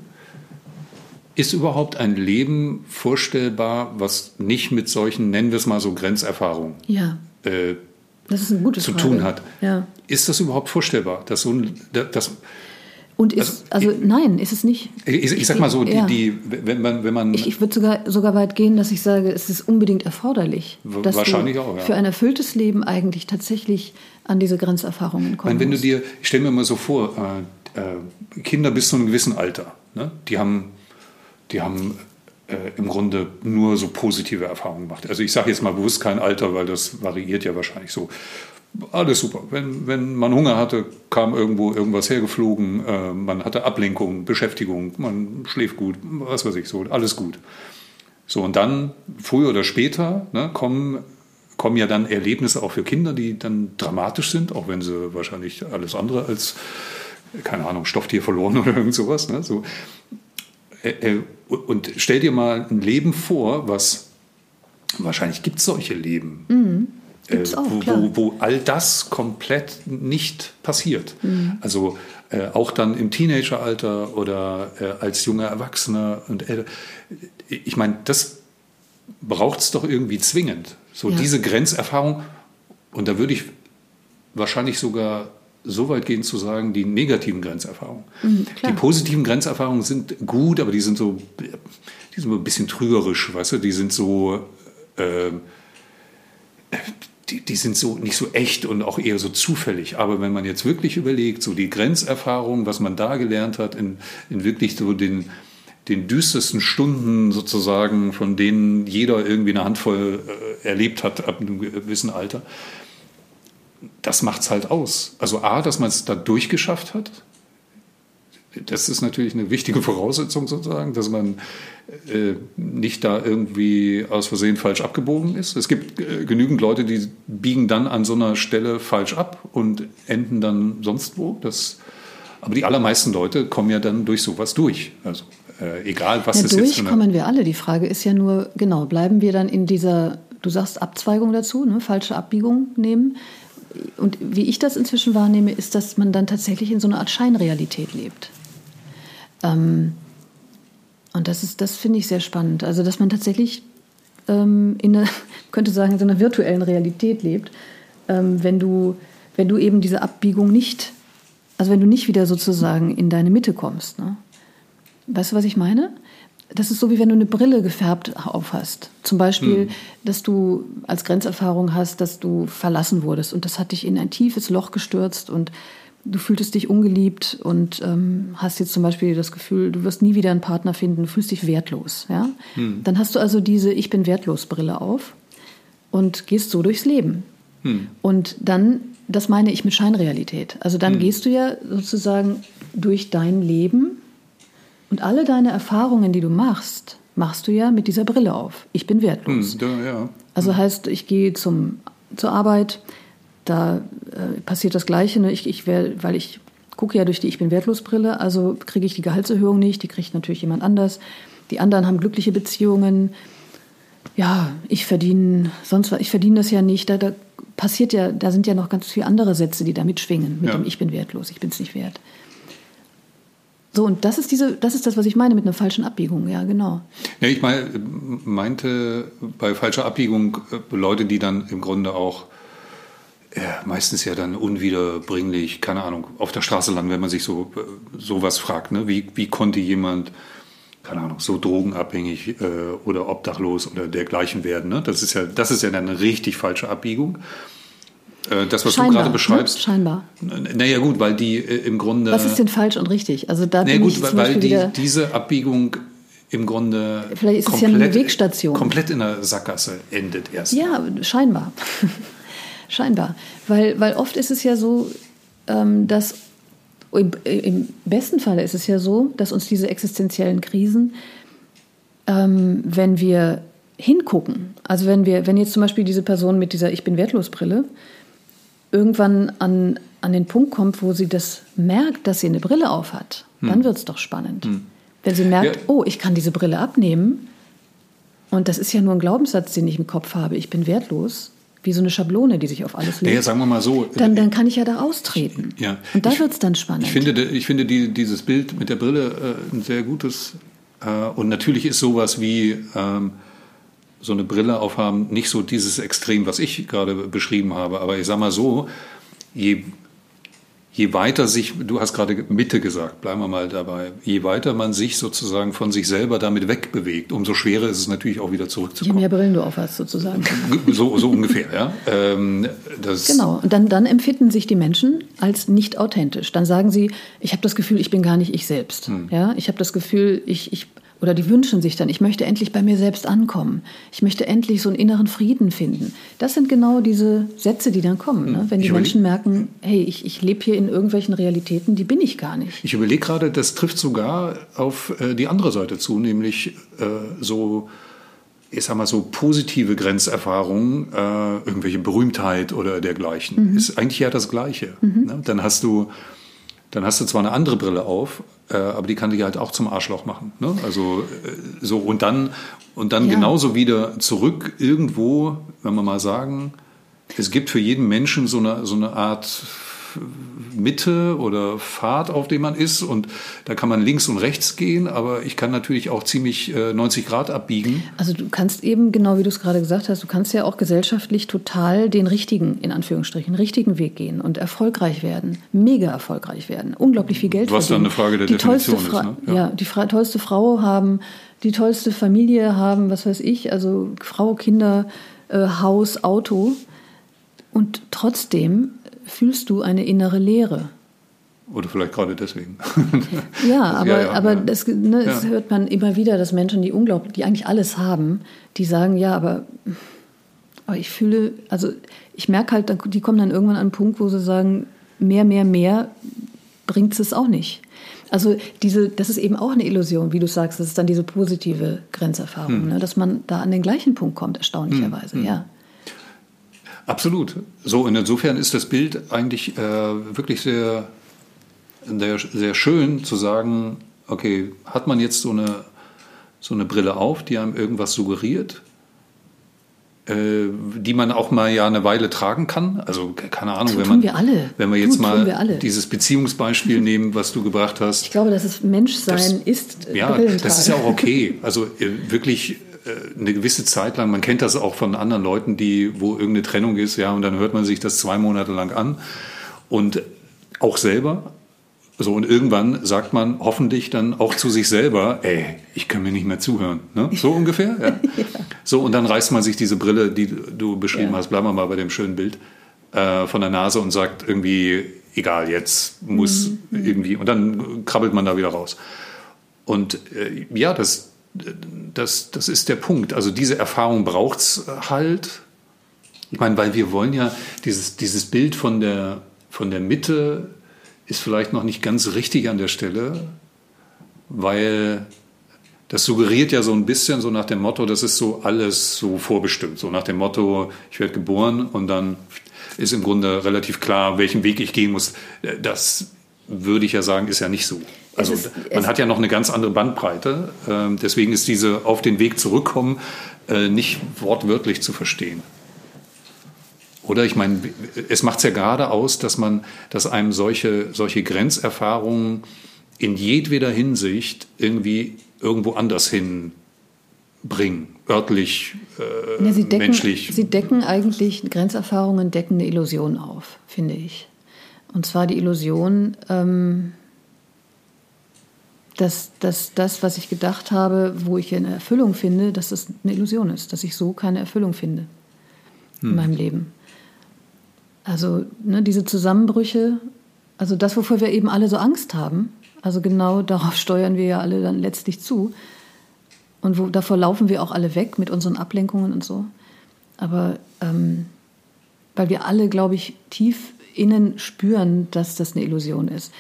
ist überhaupt ein Leben vorstellbar, was nicht mit solchen, nennen wir es mal so, Grenzerfahrungen ja. äh, zu Frage. tun hat? Ja. Ist das überhaupt vorstellbar, dass so ein, dass, und ist, also, also nein, ist es nicht. Ich, ich sag mal so, die, die, wenn man, wenn man ich, ich würde sogar, sogar weit gehen, dass ich sage, es ist unbedingt erforderlich. Dass Wahrscheinlich auch, ja. Für ein erfülltes Leben eigentlich tatsächlich an diese Grenzerfahrungen kommen. Meine, wenn du dir, ich stelle mir mal so vor, äh, äh, Kinder bis zu einem gewissen Alter, ne, die haben, die haben äh, im Grunde nur so positive Erfahrungen gemacht. Also ich sage jetzt mal bewusst kein Alter, weil das variiert ja wahrscheinlich so alles super. Wenn, wenn man Hunger hatte, kam irgendwo irgendwas hergeflogen, äh, man hatte Ablenkung, Beschäftigung, man schläft gut, was weiß ich so, alles gut. So, und dann, früher oder später, ne, kommen, kommen ja dann Erlebnisse auch für Kinder, die dann dramatisch sind, auch wenn sie wahrscheinlich alles andere als, keine Ahnung, Stofftier verloren oder irgend sowas. Ne, so. Äh, äh, und stell dir mal ein Leben vor, was, wahrscheinlich gibt es solche Leben. Mhm äh, auch, wo, wo, wo, all das komplett nicht passiert. Mhm. Also äh, auch dann im Teenageralter oder äh, als junger Erwachsener. Und äh, ich meine, das braucht es doch irgendwie zwingend. So ja. diese Grenzerfahrung. Und da würde ich wahrscheinlich sogar so weit gehen zu sagen, die negativen Grenzerfahrungen. Mhm, die positiven Grenzerfahrungen sind gut, aber die sind so, die sind so ein bisschen trügerisch, weißt du, die sind so, äh, die, die sind so nicht so echt und auch eher so zufällig. Aber wenn man jetzt wirklich überlegt, so die Grenzerfahrung, was man da gelernt hat, in, in wirklich so den, den düstersten Stunden sozusagen, von denen jeder irgendwie eine Handvoll äh, erlebt hat ab einem gewissen Alter, das macht es halt aus. Also A, dass man es da durchgeschafft hat, das ist natürlich eine wichtige Voraussetzung sozusagen, dass man äh, nicht da irgendwie aus Versehen falsch abgebogen ist. Es gibt äh, genügend Leute, die biegen dann an so einer Stelle falsch ab und enden dann sonst wo. Das, aber die allermeisten Leute kommen ja dann durch sowas durch. Also äh, egal, was ja, es jetzt ist. kommen wir alle. Die Frage ist ja nur, genau, bleiben wir dann in dieser, du sagst Abzweigung dazu, ne, falsche Abbiegung nehmen. Und wie ich das inzwischen wahrnehme, ist, dass man dann tatsächlich in so einer Art Scheinrealität lebt. Ähm, und das ist, das finde ich sehr spannend. Also, dass man tatsächlich ähm, in einer, könnte sagen, in so einer virtuellen Realität lebt, ähm, wenn du, wenn du eben diese Abbiegung nicht Also wenn du nicht wieder sozusagen in deine Mitte kommst. Ne? Weißt du, was ich meine? Das ist so, wie wenn du eine Brille gefärbt auf hast. Zum Beispiel, hm. dass du als Grenzerfahrung hast, dass du verlassen wurdest und das hat dich in ein tiefes Loch gestürzt und du fühltest dich ungeliebt und ähm, hast jetzt zum Beispiel das Gefühl, du wirst nie wieder einen Partner finden, du fühlst dich wertlos. Ja? Hm. Dann hast du also diese Ich bin wertlos Brille auf und gehst so durchs Leben. Hm. Und dann, das meine ich mit Scheinrealität. Also dann hm. gehst du ja sozusagen durch dein Leben und alle deine Erfahrungen, die du machst, machst du ja mit dieser Brille auf. Ich bin wertlos. Hm, da, ja. Also heißt, ich gehe zum, zur Arbeit, da äh, passiert das Gleiche. Ne? Ich, ich wär, weil ich gucke ja durch die Ich bin wertlos Brille, also kriege ich die Gehaltserhöhung nicht, die kriegt natürlich jemand anders. Die anderen haben glückliche Beziehungen. Ja, ich verdiene sonst was, ich verdiene das ja nicht. Da, da passiert ja, da sind ja noch ganz viele andere Sätze, die da mitschwingen, mit ja. dem Ich bin wertlos, ich bin es nicht wert. So, und das ist diese, das ist das, was ich meine mit einer falschen Abbiegung, ja, genau. Ja, ich meinte bei falscher Abbiegung äh, Leute, die dann im Grunde auch ja, meistens ja dann unwiederbringlich, keine Ahnung, auf der Straße landen, wenn man sich so äh, sowas fragt, ne? Wie, wie konnte jemand, keine Ahnung, so drogenabhängig äh, oder obdachlos oder dergleichen werden? Ne? Das ist ja, das ist ja dann eine richtig falsche Abbiegung. Äh, das, was scheinbar, du gerade beschreibst. Ne? Scheinbar. Naja, gut, weil die äh, im Grunde. Was ist denn falsch und richtig? Also da naja, bin gut, ich weil die, diese Abbiegung im Grunde. Vielleicht ist komplett, es ja eine Wegstation. Komplett in der Sackgasse endet erst. Ja, scheinbar. scheinbar. Weil, weil oft ist es ja so, ähm, dass. Im, Im besten Falle ist es ja so, dass uns diese existenziellen Krisen, ähm, wenn wir hingucken, also wenn wir, wenn jetzt zum Beispiel diese Person mit dieser Ich bin wertlos Brille irgendwann an, an den Punkt kommt, wo sie das merkt, dass sie eine Brille auf hat, hm. dann wird es doch spannend. Hm. Wenn sie merkt, ja. oh, ich kann diese Brille abnehmen und das ist ja nur ein Glaubenssatz, den ich im Kopf habe, ich bin wertlos, wie so eine Schablone, die sich auf alles legt. Ja, sagen wir mal so. Dann, dann kann ich ja da austreten. Ja. Und da wird es dann spannend. Ich finde, ich finde die, dieses Bild mit der Brille äh, ein sehr gutes. Äh, und natürlich ist sowas wie ähm, so eine Brille aufhaben, nicht so dieses Extrem, was ich gerade beschrieben habe. Aber ich sage mal so, je, je weiter sich, du hast gerade Mitte gesagt, bleiben wir mal dabei, je weiter man sich sozusagen von sich selber damit wegbewegt, umso schwerer ist es natürlich auch wieder zurückzukommen. Je mehr Brillen du aufhast sozusagen. So, so ungefähr, ja. Ähm, genau, und dann, dann empfinden sich die Menschen als nicht authentisch. Dann sagen sie, ich habe das Gefühl, ich bin gar nicht ich selbst. Hm. Ja, ich habe das Gefühl, ich, ich oder die wünschen sich dann, ich möchte endlich bei mir selbst ankommen. Ich möchte endlich so einen inneren Frieden finden. Das sind genau diese Sätze, die dann kommen. Ne? Wenn die Menschen merken, hey, ich, ich lebe hier in irgendwelchen Realitäten, die bin ich gar nicht. Ich überlege gerade, das trifft sogar auf äh, die andere Seite zu, nämlich äh, so, ich sag mal so positive Grenzerfahrungen, äh, irgendwelche Berühmtheit oder dergleichen. Mhm. Ist eigentlich ja das Gleiche. Mhm. Ne? Dann hast du dann hast du zwar eine andere Brille auf, äh, aber die kann dich halt auch zum Arschloch machen. Ne? Also äh, so und dann und dann ja. genauso wieder zurück irgendwo, wenn wir mal sagen, es gibt für jeden Menschen so eine so eine Art Mitte oder Pfad, auf dem man ist. Und da kann man links und rechts gehen, aber ich kann natürlich auch ziemlich äh, 90 Grad abbiegen. Also du kannst eben, genau wie du es gerade gesagt hast, du kannst ja auch gesellschaftlich total den richtigen, in Anführungsstrichen, richtigen Weg gehen und erfolgreich werden, mega erfolgreich werden, unglaublich viel Geld Was verdienen. Was dann eine Frage der die Definition ist. Ne? Ja. ja, die tollste Frau haben, die tollste Familie haben, was weiß ich, also Frau, Kinder, äh, Haus, Auto. Und trotzdem fühlst du eine innere Leere. Oder vielleicht gerade deswegen. Ja, aber, ja, ja, aber ja. Das, ne, das hört man immer wieder, dass Menschen, die unglaublich, die eigentlich alles haben, die sagen, ja, aber, aber ich fühle, also ich merke halt, die kommen dann irgendwann an einen Punkt, wo sie sagen, mehr, mehr, mehr bringt es auch nicht. Also diese, das ist eben auch eine Illusion, wie du sagst, das ist dann diese positive Grenzerfahrung, hm. ne, dass man da an den gleichen Punkt kommt, erstaunlicherweise, hm. ja. Absolut. So, insofern ist das Bild eigentlich äh, wirklich sehr, sehr, sehr schön zu sagen, okay, hat man jetzt so eine, so eine Brille auf, die einem irgendwas suggeriert, äh, die man auch mal ja eine Weile tragen kann. Also keine Ahnung, so wenn man, wir alle. wenn wir jetzt du, mal dieses Beziehungsbeispiel nehmen, was du gebracht hast. Ich glaube, dass es Menschsein das, ist. Ja, das ist ja auch okay. Also äh, wirklich äh, eine gewisse Zeit lang, man kennt das auch von anderen Leuten, die, wo irgendeine Trennung ist, ja, und dann hört man sich das zwei Monate lang an und auch selber So, und irgendwann sagt man hoffentlich dann auch zu sich selber, ey, ich kann mir nicht mehr zuhören. Ne? So ungefähr. Ja. ja. So, und dann reißt man sich diese Brille, die du beschrieben ja. hast, bleiben wir mal bei dem schönen Bild, äh, von der Nase und sagt irgendwie, egal, jetzt muss mhm. irgendwie, und dann krabbelt man da wieder raus. Und äh, ja, das, das, das ist der Punkt. Also diese Erfahrung braucht es halt. Ich meine, weil wir wollen ja dieses, dieses Bild von der, von der Mitte ist vielleicht noch nicht ganz richtig an der Stelle, weil das suggeriert ja so ein bisschen so nach dem Motto, das ist so alles so vorbestimmt. So nach dem Motto, ich werde geboren und dann ist im Grunde relativ klar, welchen Weg ich gehen muss. Das würde ich ja sagen, ist ja nicht so. Also ist, man hat ja noch eine ganz andere Bandbreite. Ähm, deswegen ist diese auf den Weg zurückkommen äh, nicht wortwörtlich zu verstehen. Oder ich meine, es macht es ja gerade aus, dass man, dass einem solche, solche Grenzerfahrungen in jedweder Hinsicht irgendwie irgendwo anders hinbringen, örtlich, äh, ja, sie decken, menschlich. Sie decken eigentlich, Grenzerfahrungen decken eine Illusion auf, finde ich. Und zwar die Illusion, ähm, dass, dass das, was ich gedacht habe, wo ich eine Erfüllung finde, dass das eine Illusion ist, dass ich so keine Erfüllung finde hm. in meinem Leben. Also ne, diese Zusammenbrüche, also das, wovor wir eben alle so Angst haben, also genau darauf steuern wir ja alle dann letztlich zu. Und wo, davor laufen wir auch alle weg mit unseren Ablenkungen und so. Aber ähm, weil wir alle, glaube ich, tief innen spüren, dass das eine Illusion ist.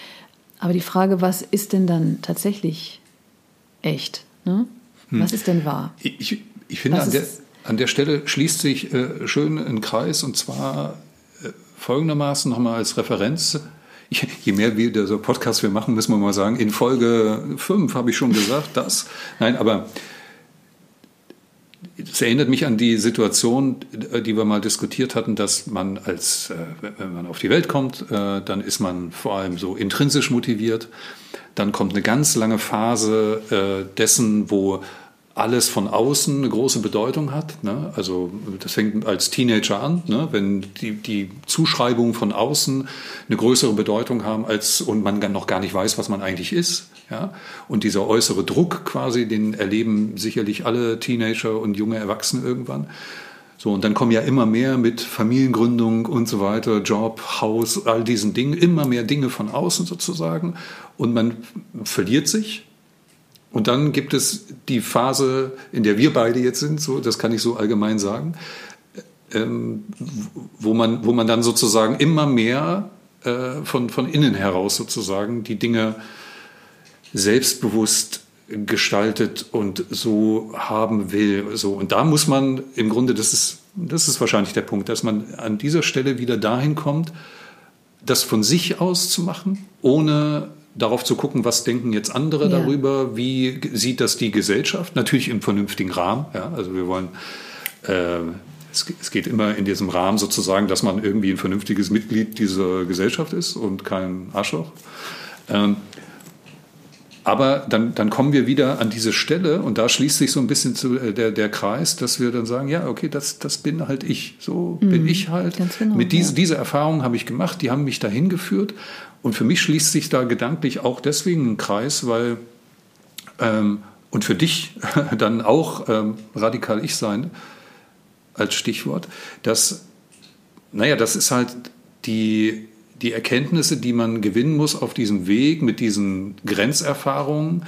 Aber die Frage, was ist denn dann tatsächlich echt? Ne? Hm. Was ist denn wahr? Ich, ich finde, an der, an der, Stelle schließt sich äh, schön ein Kreis und zwar folgendermaßen nochmal als Referenz. Je mehr wir der Podcast wir machen, müssen wir mal sagen, in Folge 5 habe ich schon gesagt, das. Nein, aber es erinnert mich an die Situation, die wir mal diskutiert hatten, dass man als, äh, wenn man auf die Welt kommt, äh, dann ist man vor allem so intrinsisch motiviert. Dann kommt eine ganz lange Phase äh, dessen, wo alles von außen eine große Bedeutung hat. Ne? Also das fängt als Teenager an, ne? wenn die, die Zuschreibungen von außen eine größere Bedeutung haben als und man noch gar nicht weiß, was man eigentlich ist. Ja? Und dieser äußere Druck quasi, den erleben sicherlich alle Teenager und junge Erwachsene irgendwann. So, und dann kommen ja immer mehr mit Familiengründung und so weiter, Job, Haus, all diesen Dingen, immer mehr Dinge von außen sozusagen. Und man verliert sich und dann gibt es die Phase, in der wir beide jetzt sind, so, das kann ich so allgemein sagen, ähm, wo, man, wo man dann sozusagen immer mehr äh, von, von innen heraus sozusagen die Dinge selbstbewusst gestaltet und so haben will. So. Und da muss man im Grunde, das ist, das ist wahrscheinlich der Punkt, dass man an dieser Stelle wieder dahin kommt, das von sich aus zu machen, ohne darauf zu gucken, was denken jetzt andere ja. darüber, wie sieht das die Gesellschaft, natürlich im vernünftigen Rahmen. Ja, also wir wollen, äh, es, es, geht immer in diesem Rahmen sozusagen, dass man irgendwie ein vernünftiges Mitglied dieser Gesellschaft ist und kein Arschloch. Ähm, aber dann, dann kommen wir wieder an diese Stelle und da schließt sich so ein bisschen zu, äh, der, der Kreis, dass wir dann sagen, ja, okay, das, das bin halt ich. So mhm, bin ich halt. Genau, Mit diese, ja. diese Erfahrung habe ich gemacht, die haben mich dahin geführt. Und für mich schließt sich da gedanklich auch deswegen ein Kreis, weil, ähm, und für dich dann auch ähm, radikal ich sein als Stichwort, dass, naja, das ist halt die, die Erkenntnisse, die man gewinnen muss auf diesem Weg mit diesen Grenzerfahrungen,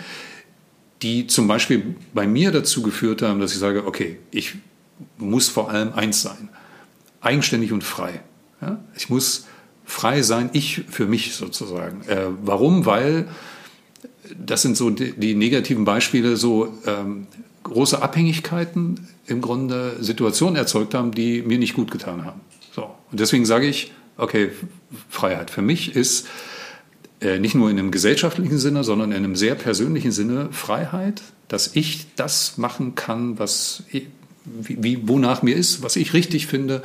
die zum Beispiel bei mir dazu geführt haben, dass ich sage, okay, ich muss vor allem eins sein, eigenständig und frei. Ja? Ich muss frei sein, ich für mich sozusagen. Äh, warum? Weil das sind so die, die negativen Beispiele, so ähm, große Abhängigkeiten im Grunde Situationen erzeugt haben, die mir nicht gut getan haben. So. Und deswegen sage ich, okay, Freiheit für mich ist äh, nicht nur in einem gesellschaftlichen Sinne, sondern in einem sehr persönlichen Sinne Freiheit, dass ich das machen kann, was wie, wie wonach mir ist, was ich richtig finde,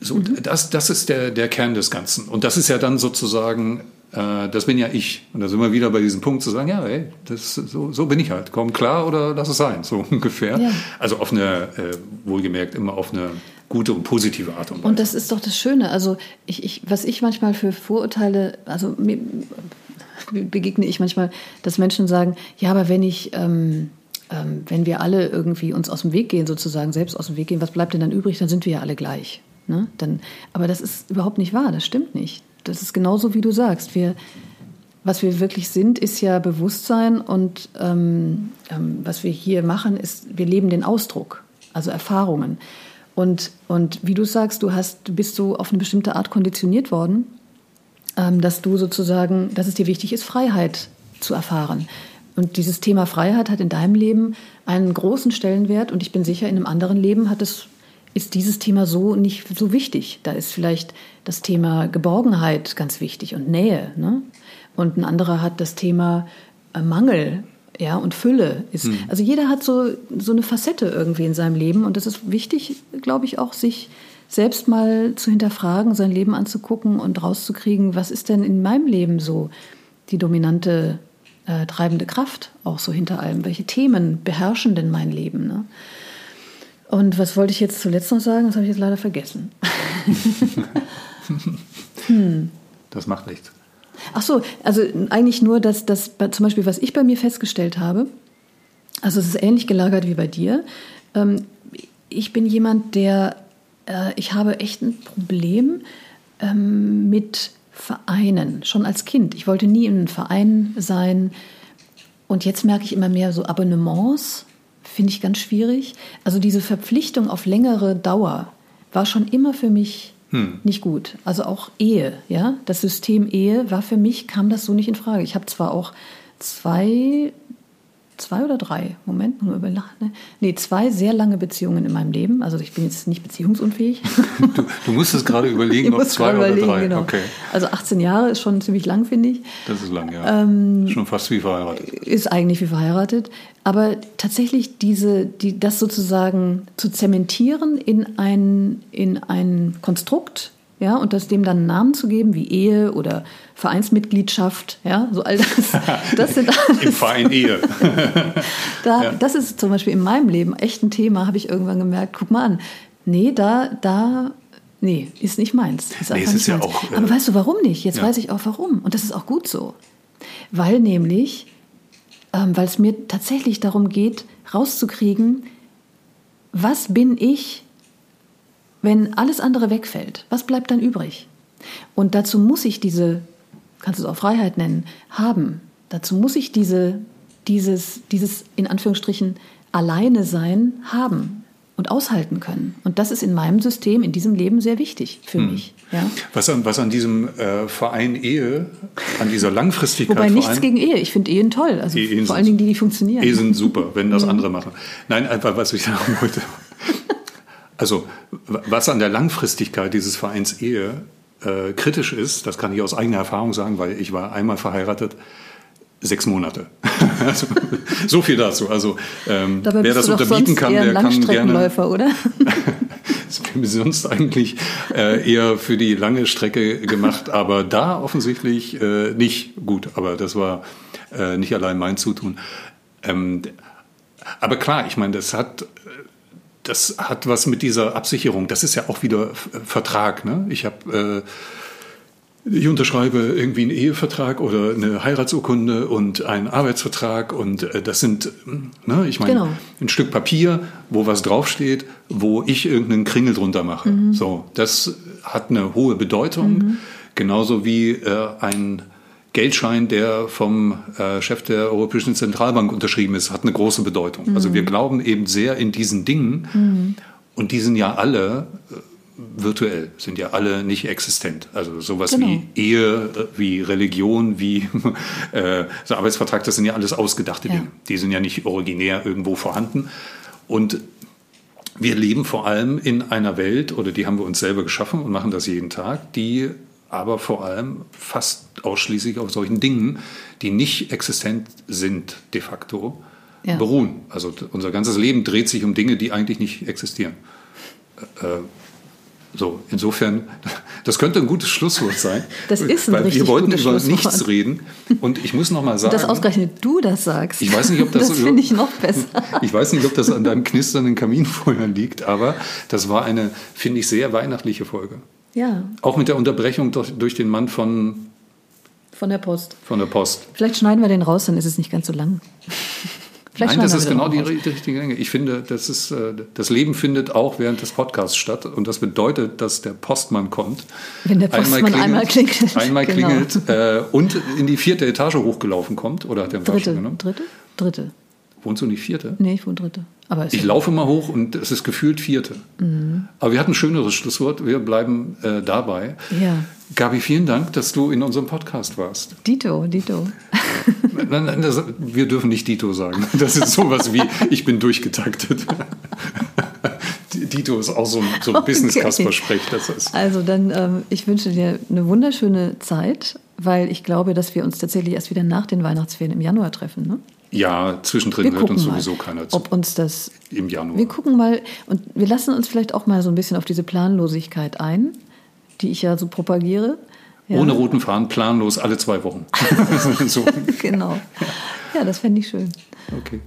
so, mhm. das, das ist der, der Kern des Ganzen. Und das ist ja dann sozusagen, äh, das bin ja ich. Und da sind wir wieder bei diesem Punkt zu sagen, ja, ey, das, so, so bin ich halt. Komm klar oder lass es sein, so ungefähr. Ja. Also auf eine, äh, wohlgemerkt, immer auf eine gute und positive Art und Weise. Und das ist doch das Schöne. Also ich, ich, was ich manchmal für Vorurteile, also begegne ich manchmal, dass Menschen sagen, ja, aber wenn ich, ähm, ähm, wenn wir alle irgendwie uns aus dem Weg gehen, sozusagen selbst aus dem Weg gehen, was bleibt denn dann übrig? Dann sind wir ja alle gleich. Ne? Dann, aber das ist überhaupt nicht wahr, das stimmt nicht. Das ist genauso, wie du sagst. Wir, was wir wirklich sind, ist ja Bewusstsein und ähm, ähm, was wir hier machen, ist, wir leben den Ausdruck, also Erfahrungen. Und, und wie du sagst, du hast, bist so auf eine bestimmte Art konditioniert worden, ähm, dass du sozusagen, dass es dir wichtig ist, Freiheit zu erfahren. Und dieses Thema Freiheit hat in deinem Leben einen großen Stellenwert und ich bin sicher, in einem anderen Leben hat es, ist dieses Thema so nicht so wichtig. Da ist vielleicht das Thema Geborgenheit ganz wichtig und Nähe. Ne? Und ein anderer hat das Thema äh, Mangel ja, und Fülle ist. Mhm. Also jeder hat so, so eine Facette irgendwie in seinem Leben und das ist wichtig, glaube ich, auch sich selbst mal zu hinterfragen, sein Leben anzugucken und rauszukriegen, was ist denn in meinem Leben so die dominante äh, treibende Kraft auch so hinter allem? Welche Themen beherrschen denn mein Leben? Ne? Und was wollte ich jetzt zuletzt noch sagen? Das habe ich jetzt leider vergessen. hm. Das macht nichts. Ach so, also eigentlich nur, dass das zum Beispiel, was ich bei mir festgestellt habe, also es ist ähnlich gelagert wie bei dir. Ähm, ich bin jemand, der, äh, ich habe echt ein Problem ähm, mit Vereinen, schon als Kind. Ich wollte nie in einem Verein sein. Und jetzt merke ich immer mehr so Abonnements, finde ich ganz schwierig. Also diese Verpflichtung auf längere Dauer war schon immer für mich hm. nicht gut. Also auch Ehe, ja, das System Ehe war für mich, kam das so nicht in Frage. Ich habe zwar auch zwei zwei oder drei, Moment, nur überlachen. Ne? Nee, zwei sehr lange Beziehungen in meinem Leben. Also ich bin jetzt nicht beziehungsunfähig. Du, du musst es gerade überlegen, ob zwei oder drei. Genau. Okay. Also 18 Jahre ist schon ziemlich lang, finde ich. Das ist lang, ja. Ähm, schon fast wie verheiratet. Ist eigentlich wie verheiratet. Aber tatsächlich diese, die, das sozusagen zu zementieren in ein, in ein Konstrukt, ja, und das dem dann einen Namen zu geben, wie Ehe oder Vereinsmitgliedschaft, ja, so all das. Das sind alles. Im Verein Ehe. da, ja. Das ist zum Beispiel in meinem Leben echt ein Thema, habe ich irgendwann gemerkt. Guck mal an, nee, da, da, nee, ist nicht meins. Ist nee, es ist ja auch. Äh, Aber weißt du, warum nicht? Jetzt ja. weiß ich auch warum. Und das ist auch gut so. Weil nämlich, ähm, weil es mir tatsächlich darum geht, rauszukriegen, was bin ich, wenn alles andere wegfällt? Was bleibt dann übrig? Und dazu muss ich diese kannst du es auch Freiheit nennen, haben. Dazu muss ich diese, dieses, dieses in Anführungsstrichen alleine sein haben und aushalten können. Und das ist in meinem System, in diesem Leben sehr wichtig für hm. mich. Ja? Was, an, was an diesem äh, Verein Ehe, an dieser Langfristigkeit. Wobei nichts Verein, gegen Ehe. Ich finde Ehen toll. Also Ehen vor allen Dingen die, die funktionieren. Ehen sind super, wenn das andere machen. Nein, einfach was ich sagen wollte. Also was an der Langfristigkeit dieses Vereins Ehe äh, kritisch ist, das kann ich aus eigener Erfahrung sagen, weil ich war einmal verheiratet, sechs Monate. also, so viel dazu. Also ähm, wer das unterbieten kann, der kann gerne. oder? das bin sonst eigentlich äh, eher für die lange Strecke gemacht, aber da offensichtlich äh, nicht gut. Aber das war äh, nicht allein mein Zutun. Ähm, aber klar, ich meine, das hat das hat was mit dieser Absicherung. Das ist ja auch wieder Vertrag. Ne? Ich habe äh, ich unterschreibe irgendwie einen Ehevertrag oder eine Heiratsurkunde und einen Arbeitsvertrag und äh, das sind, ne, ich meine, genau. ein Stück Papier, wo was draufsteht, wo ich irgendeinen Kringel drunter mache. Mhm. So, das hat eine hohe Bedeutung, mhm. genauso wie äh, ein Geldschein, der vom äh, Chef der Europäischen Zentralbank unterschrieben ist, hat eine große Bedeutung. Mhm. Also wir glauben eben sehr in diesen Dingen mhm. und die sind ja alle äh, virtuell, sind ja alle nicht existent. Also sowas genau. wie Ehe, wie Religion, wie äh, so Arbeitsvertrag, das sind ja alles ausgedachte ja. Dinge. Die sind ja nicht originär irgendwo vorhanden. Und wir leben vor allem in einer Welt, oder die haben wir uns selber geschaffen und machen das jeden Tag, die aber vor allem fast ausschließlich auf solchen Dingen, die nicht existent sind de facto, ja. beruhen. Also unser ganzes Leben dreht sich um Dinge, die eigentlich nicht existieren. Äh, äh so, insofern, das könnte ein gutes Schlusswort sein. Das ist ein weil richtig Wir wollten über nichts reden. Und ich muss noch mal sagen. Dass ausgerechnet du das sagst. Ich weiß nicht, ob das. das finde ich noch besser. Ich weiß nicht, ob das an deinem knisternden Kaminfeuer liegt, aber das war eine, finde ich, sehr weihnachtliche Folge. Ja. Auch mit der Unterbrechung durch, durch den Mann von Von der Post. Von der Post. Vielleicht schneiden wir den raus, dann ist es nicht ganz so lang. Vielleicht Nein, das ist genau die, die, richtige Länge. Ich finde, das, ist, äh, das Leben findet auch während des Podcasts statt. Und das bedeutet, dass der Postmann kommt. Wenn der Postmann einmal klingelt. Einmal klingelt, genau. äh, und in die vierte Etage hochgelaufen kommt. Oder hat einen Dritte, genommen? Dritte? Dritte. Wohnst du nicht vierte? Nee, ich wohne dritte. Aber ich laufe mal hoch und es ist gefühlt vierte. Mhm. Aber wir hatten ein schöneres Schlusswort. Wir bleiben äh, dabei. Ja. Gabi, vielen Dank, dass du in unserem Podcast warst. Dito, Dito. Nein, nein, das, wir dürfen nicht Dito sagen. Das ist sowas wie, ich bin durchgetaktet. Dito ist auch so ein, so ein Business-Kasper-Sprech. Also dann, ähm, ich wünsche dir eine wunderschöne Zeit, weil ich glaube, dass wir uns tatsächlich erst wieder nach den Weihnachtsferien im Januar treffen. Ne? Ja, zwischendrin hört uns sowieso mal, keiner zu. Ob uns das. Im Januar. Wir gucken mal und wir lassen uns vielleicht auch mal so ein bisschen auf diese Planlosigkeit ein, die ich ja so propagiere. Ja. Ohne roten Fahren, planlos alle zwei Wochen. so. Genau. Ja, das fände ich schön. Okay.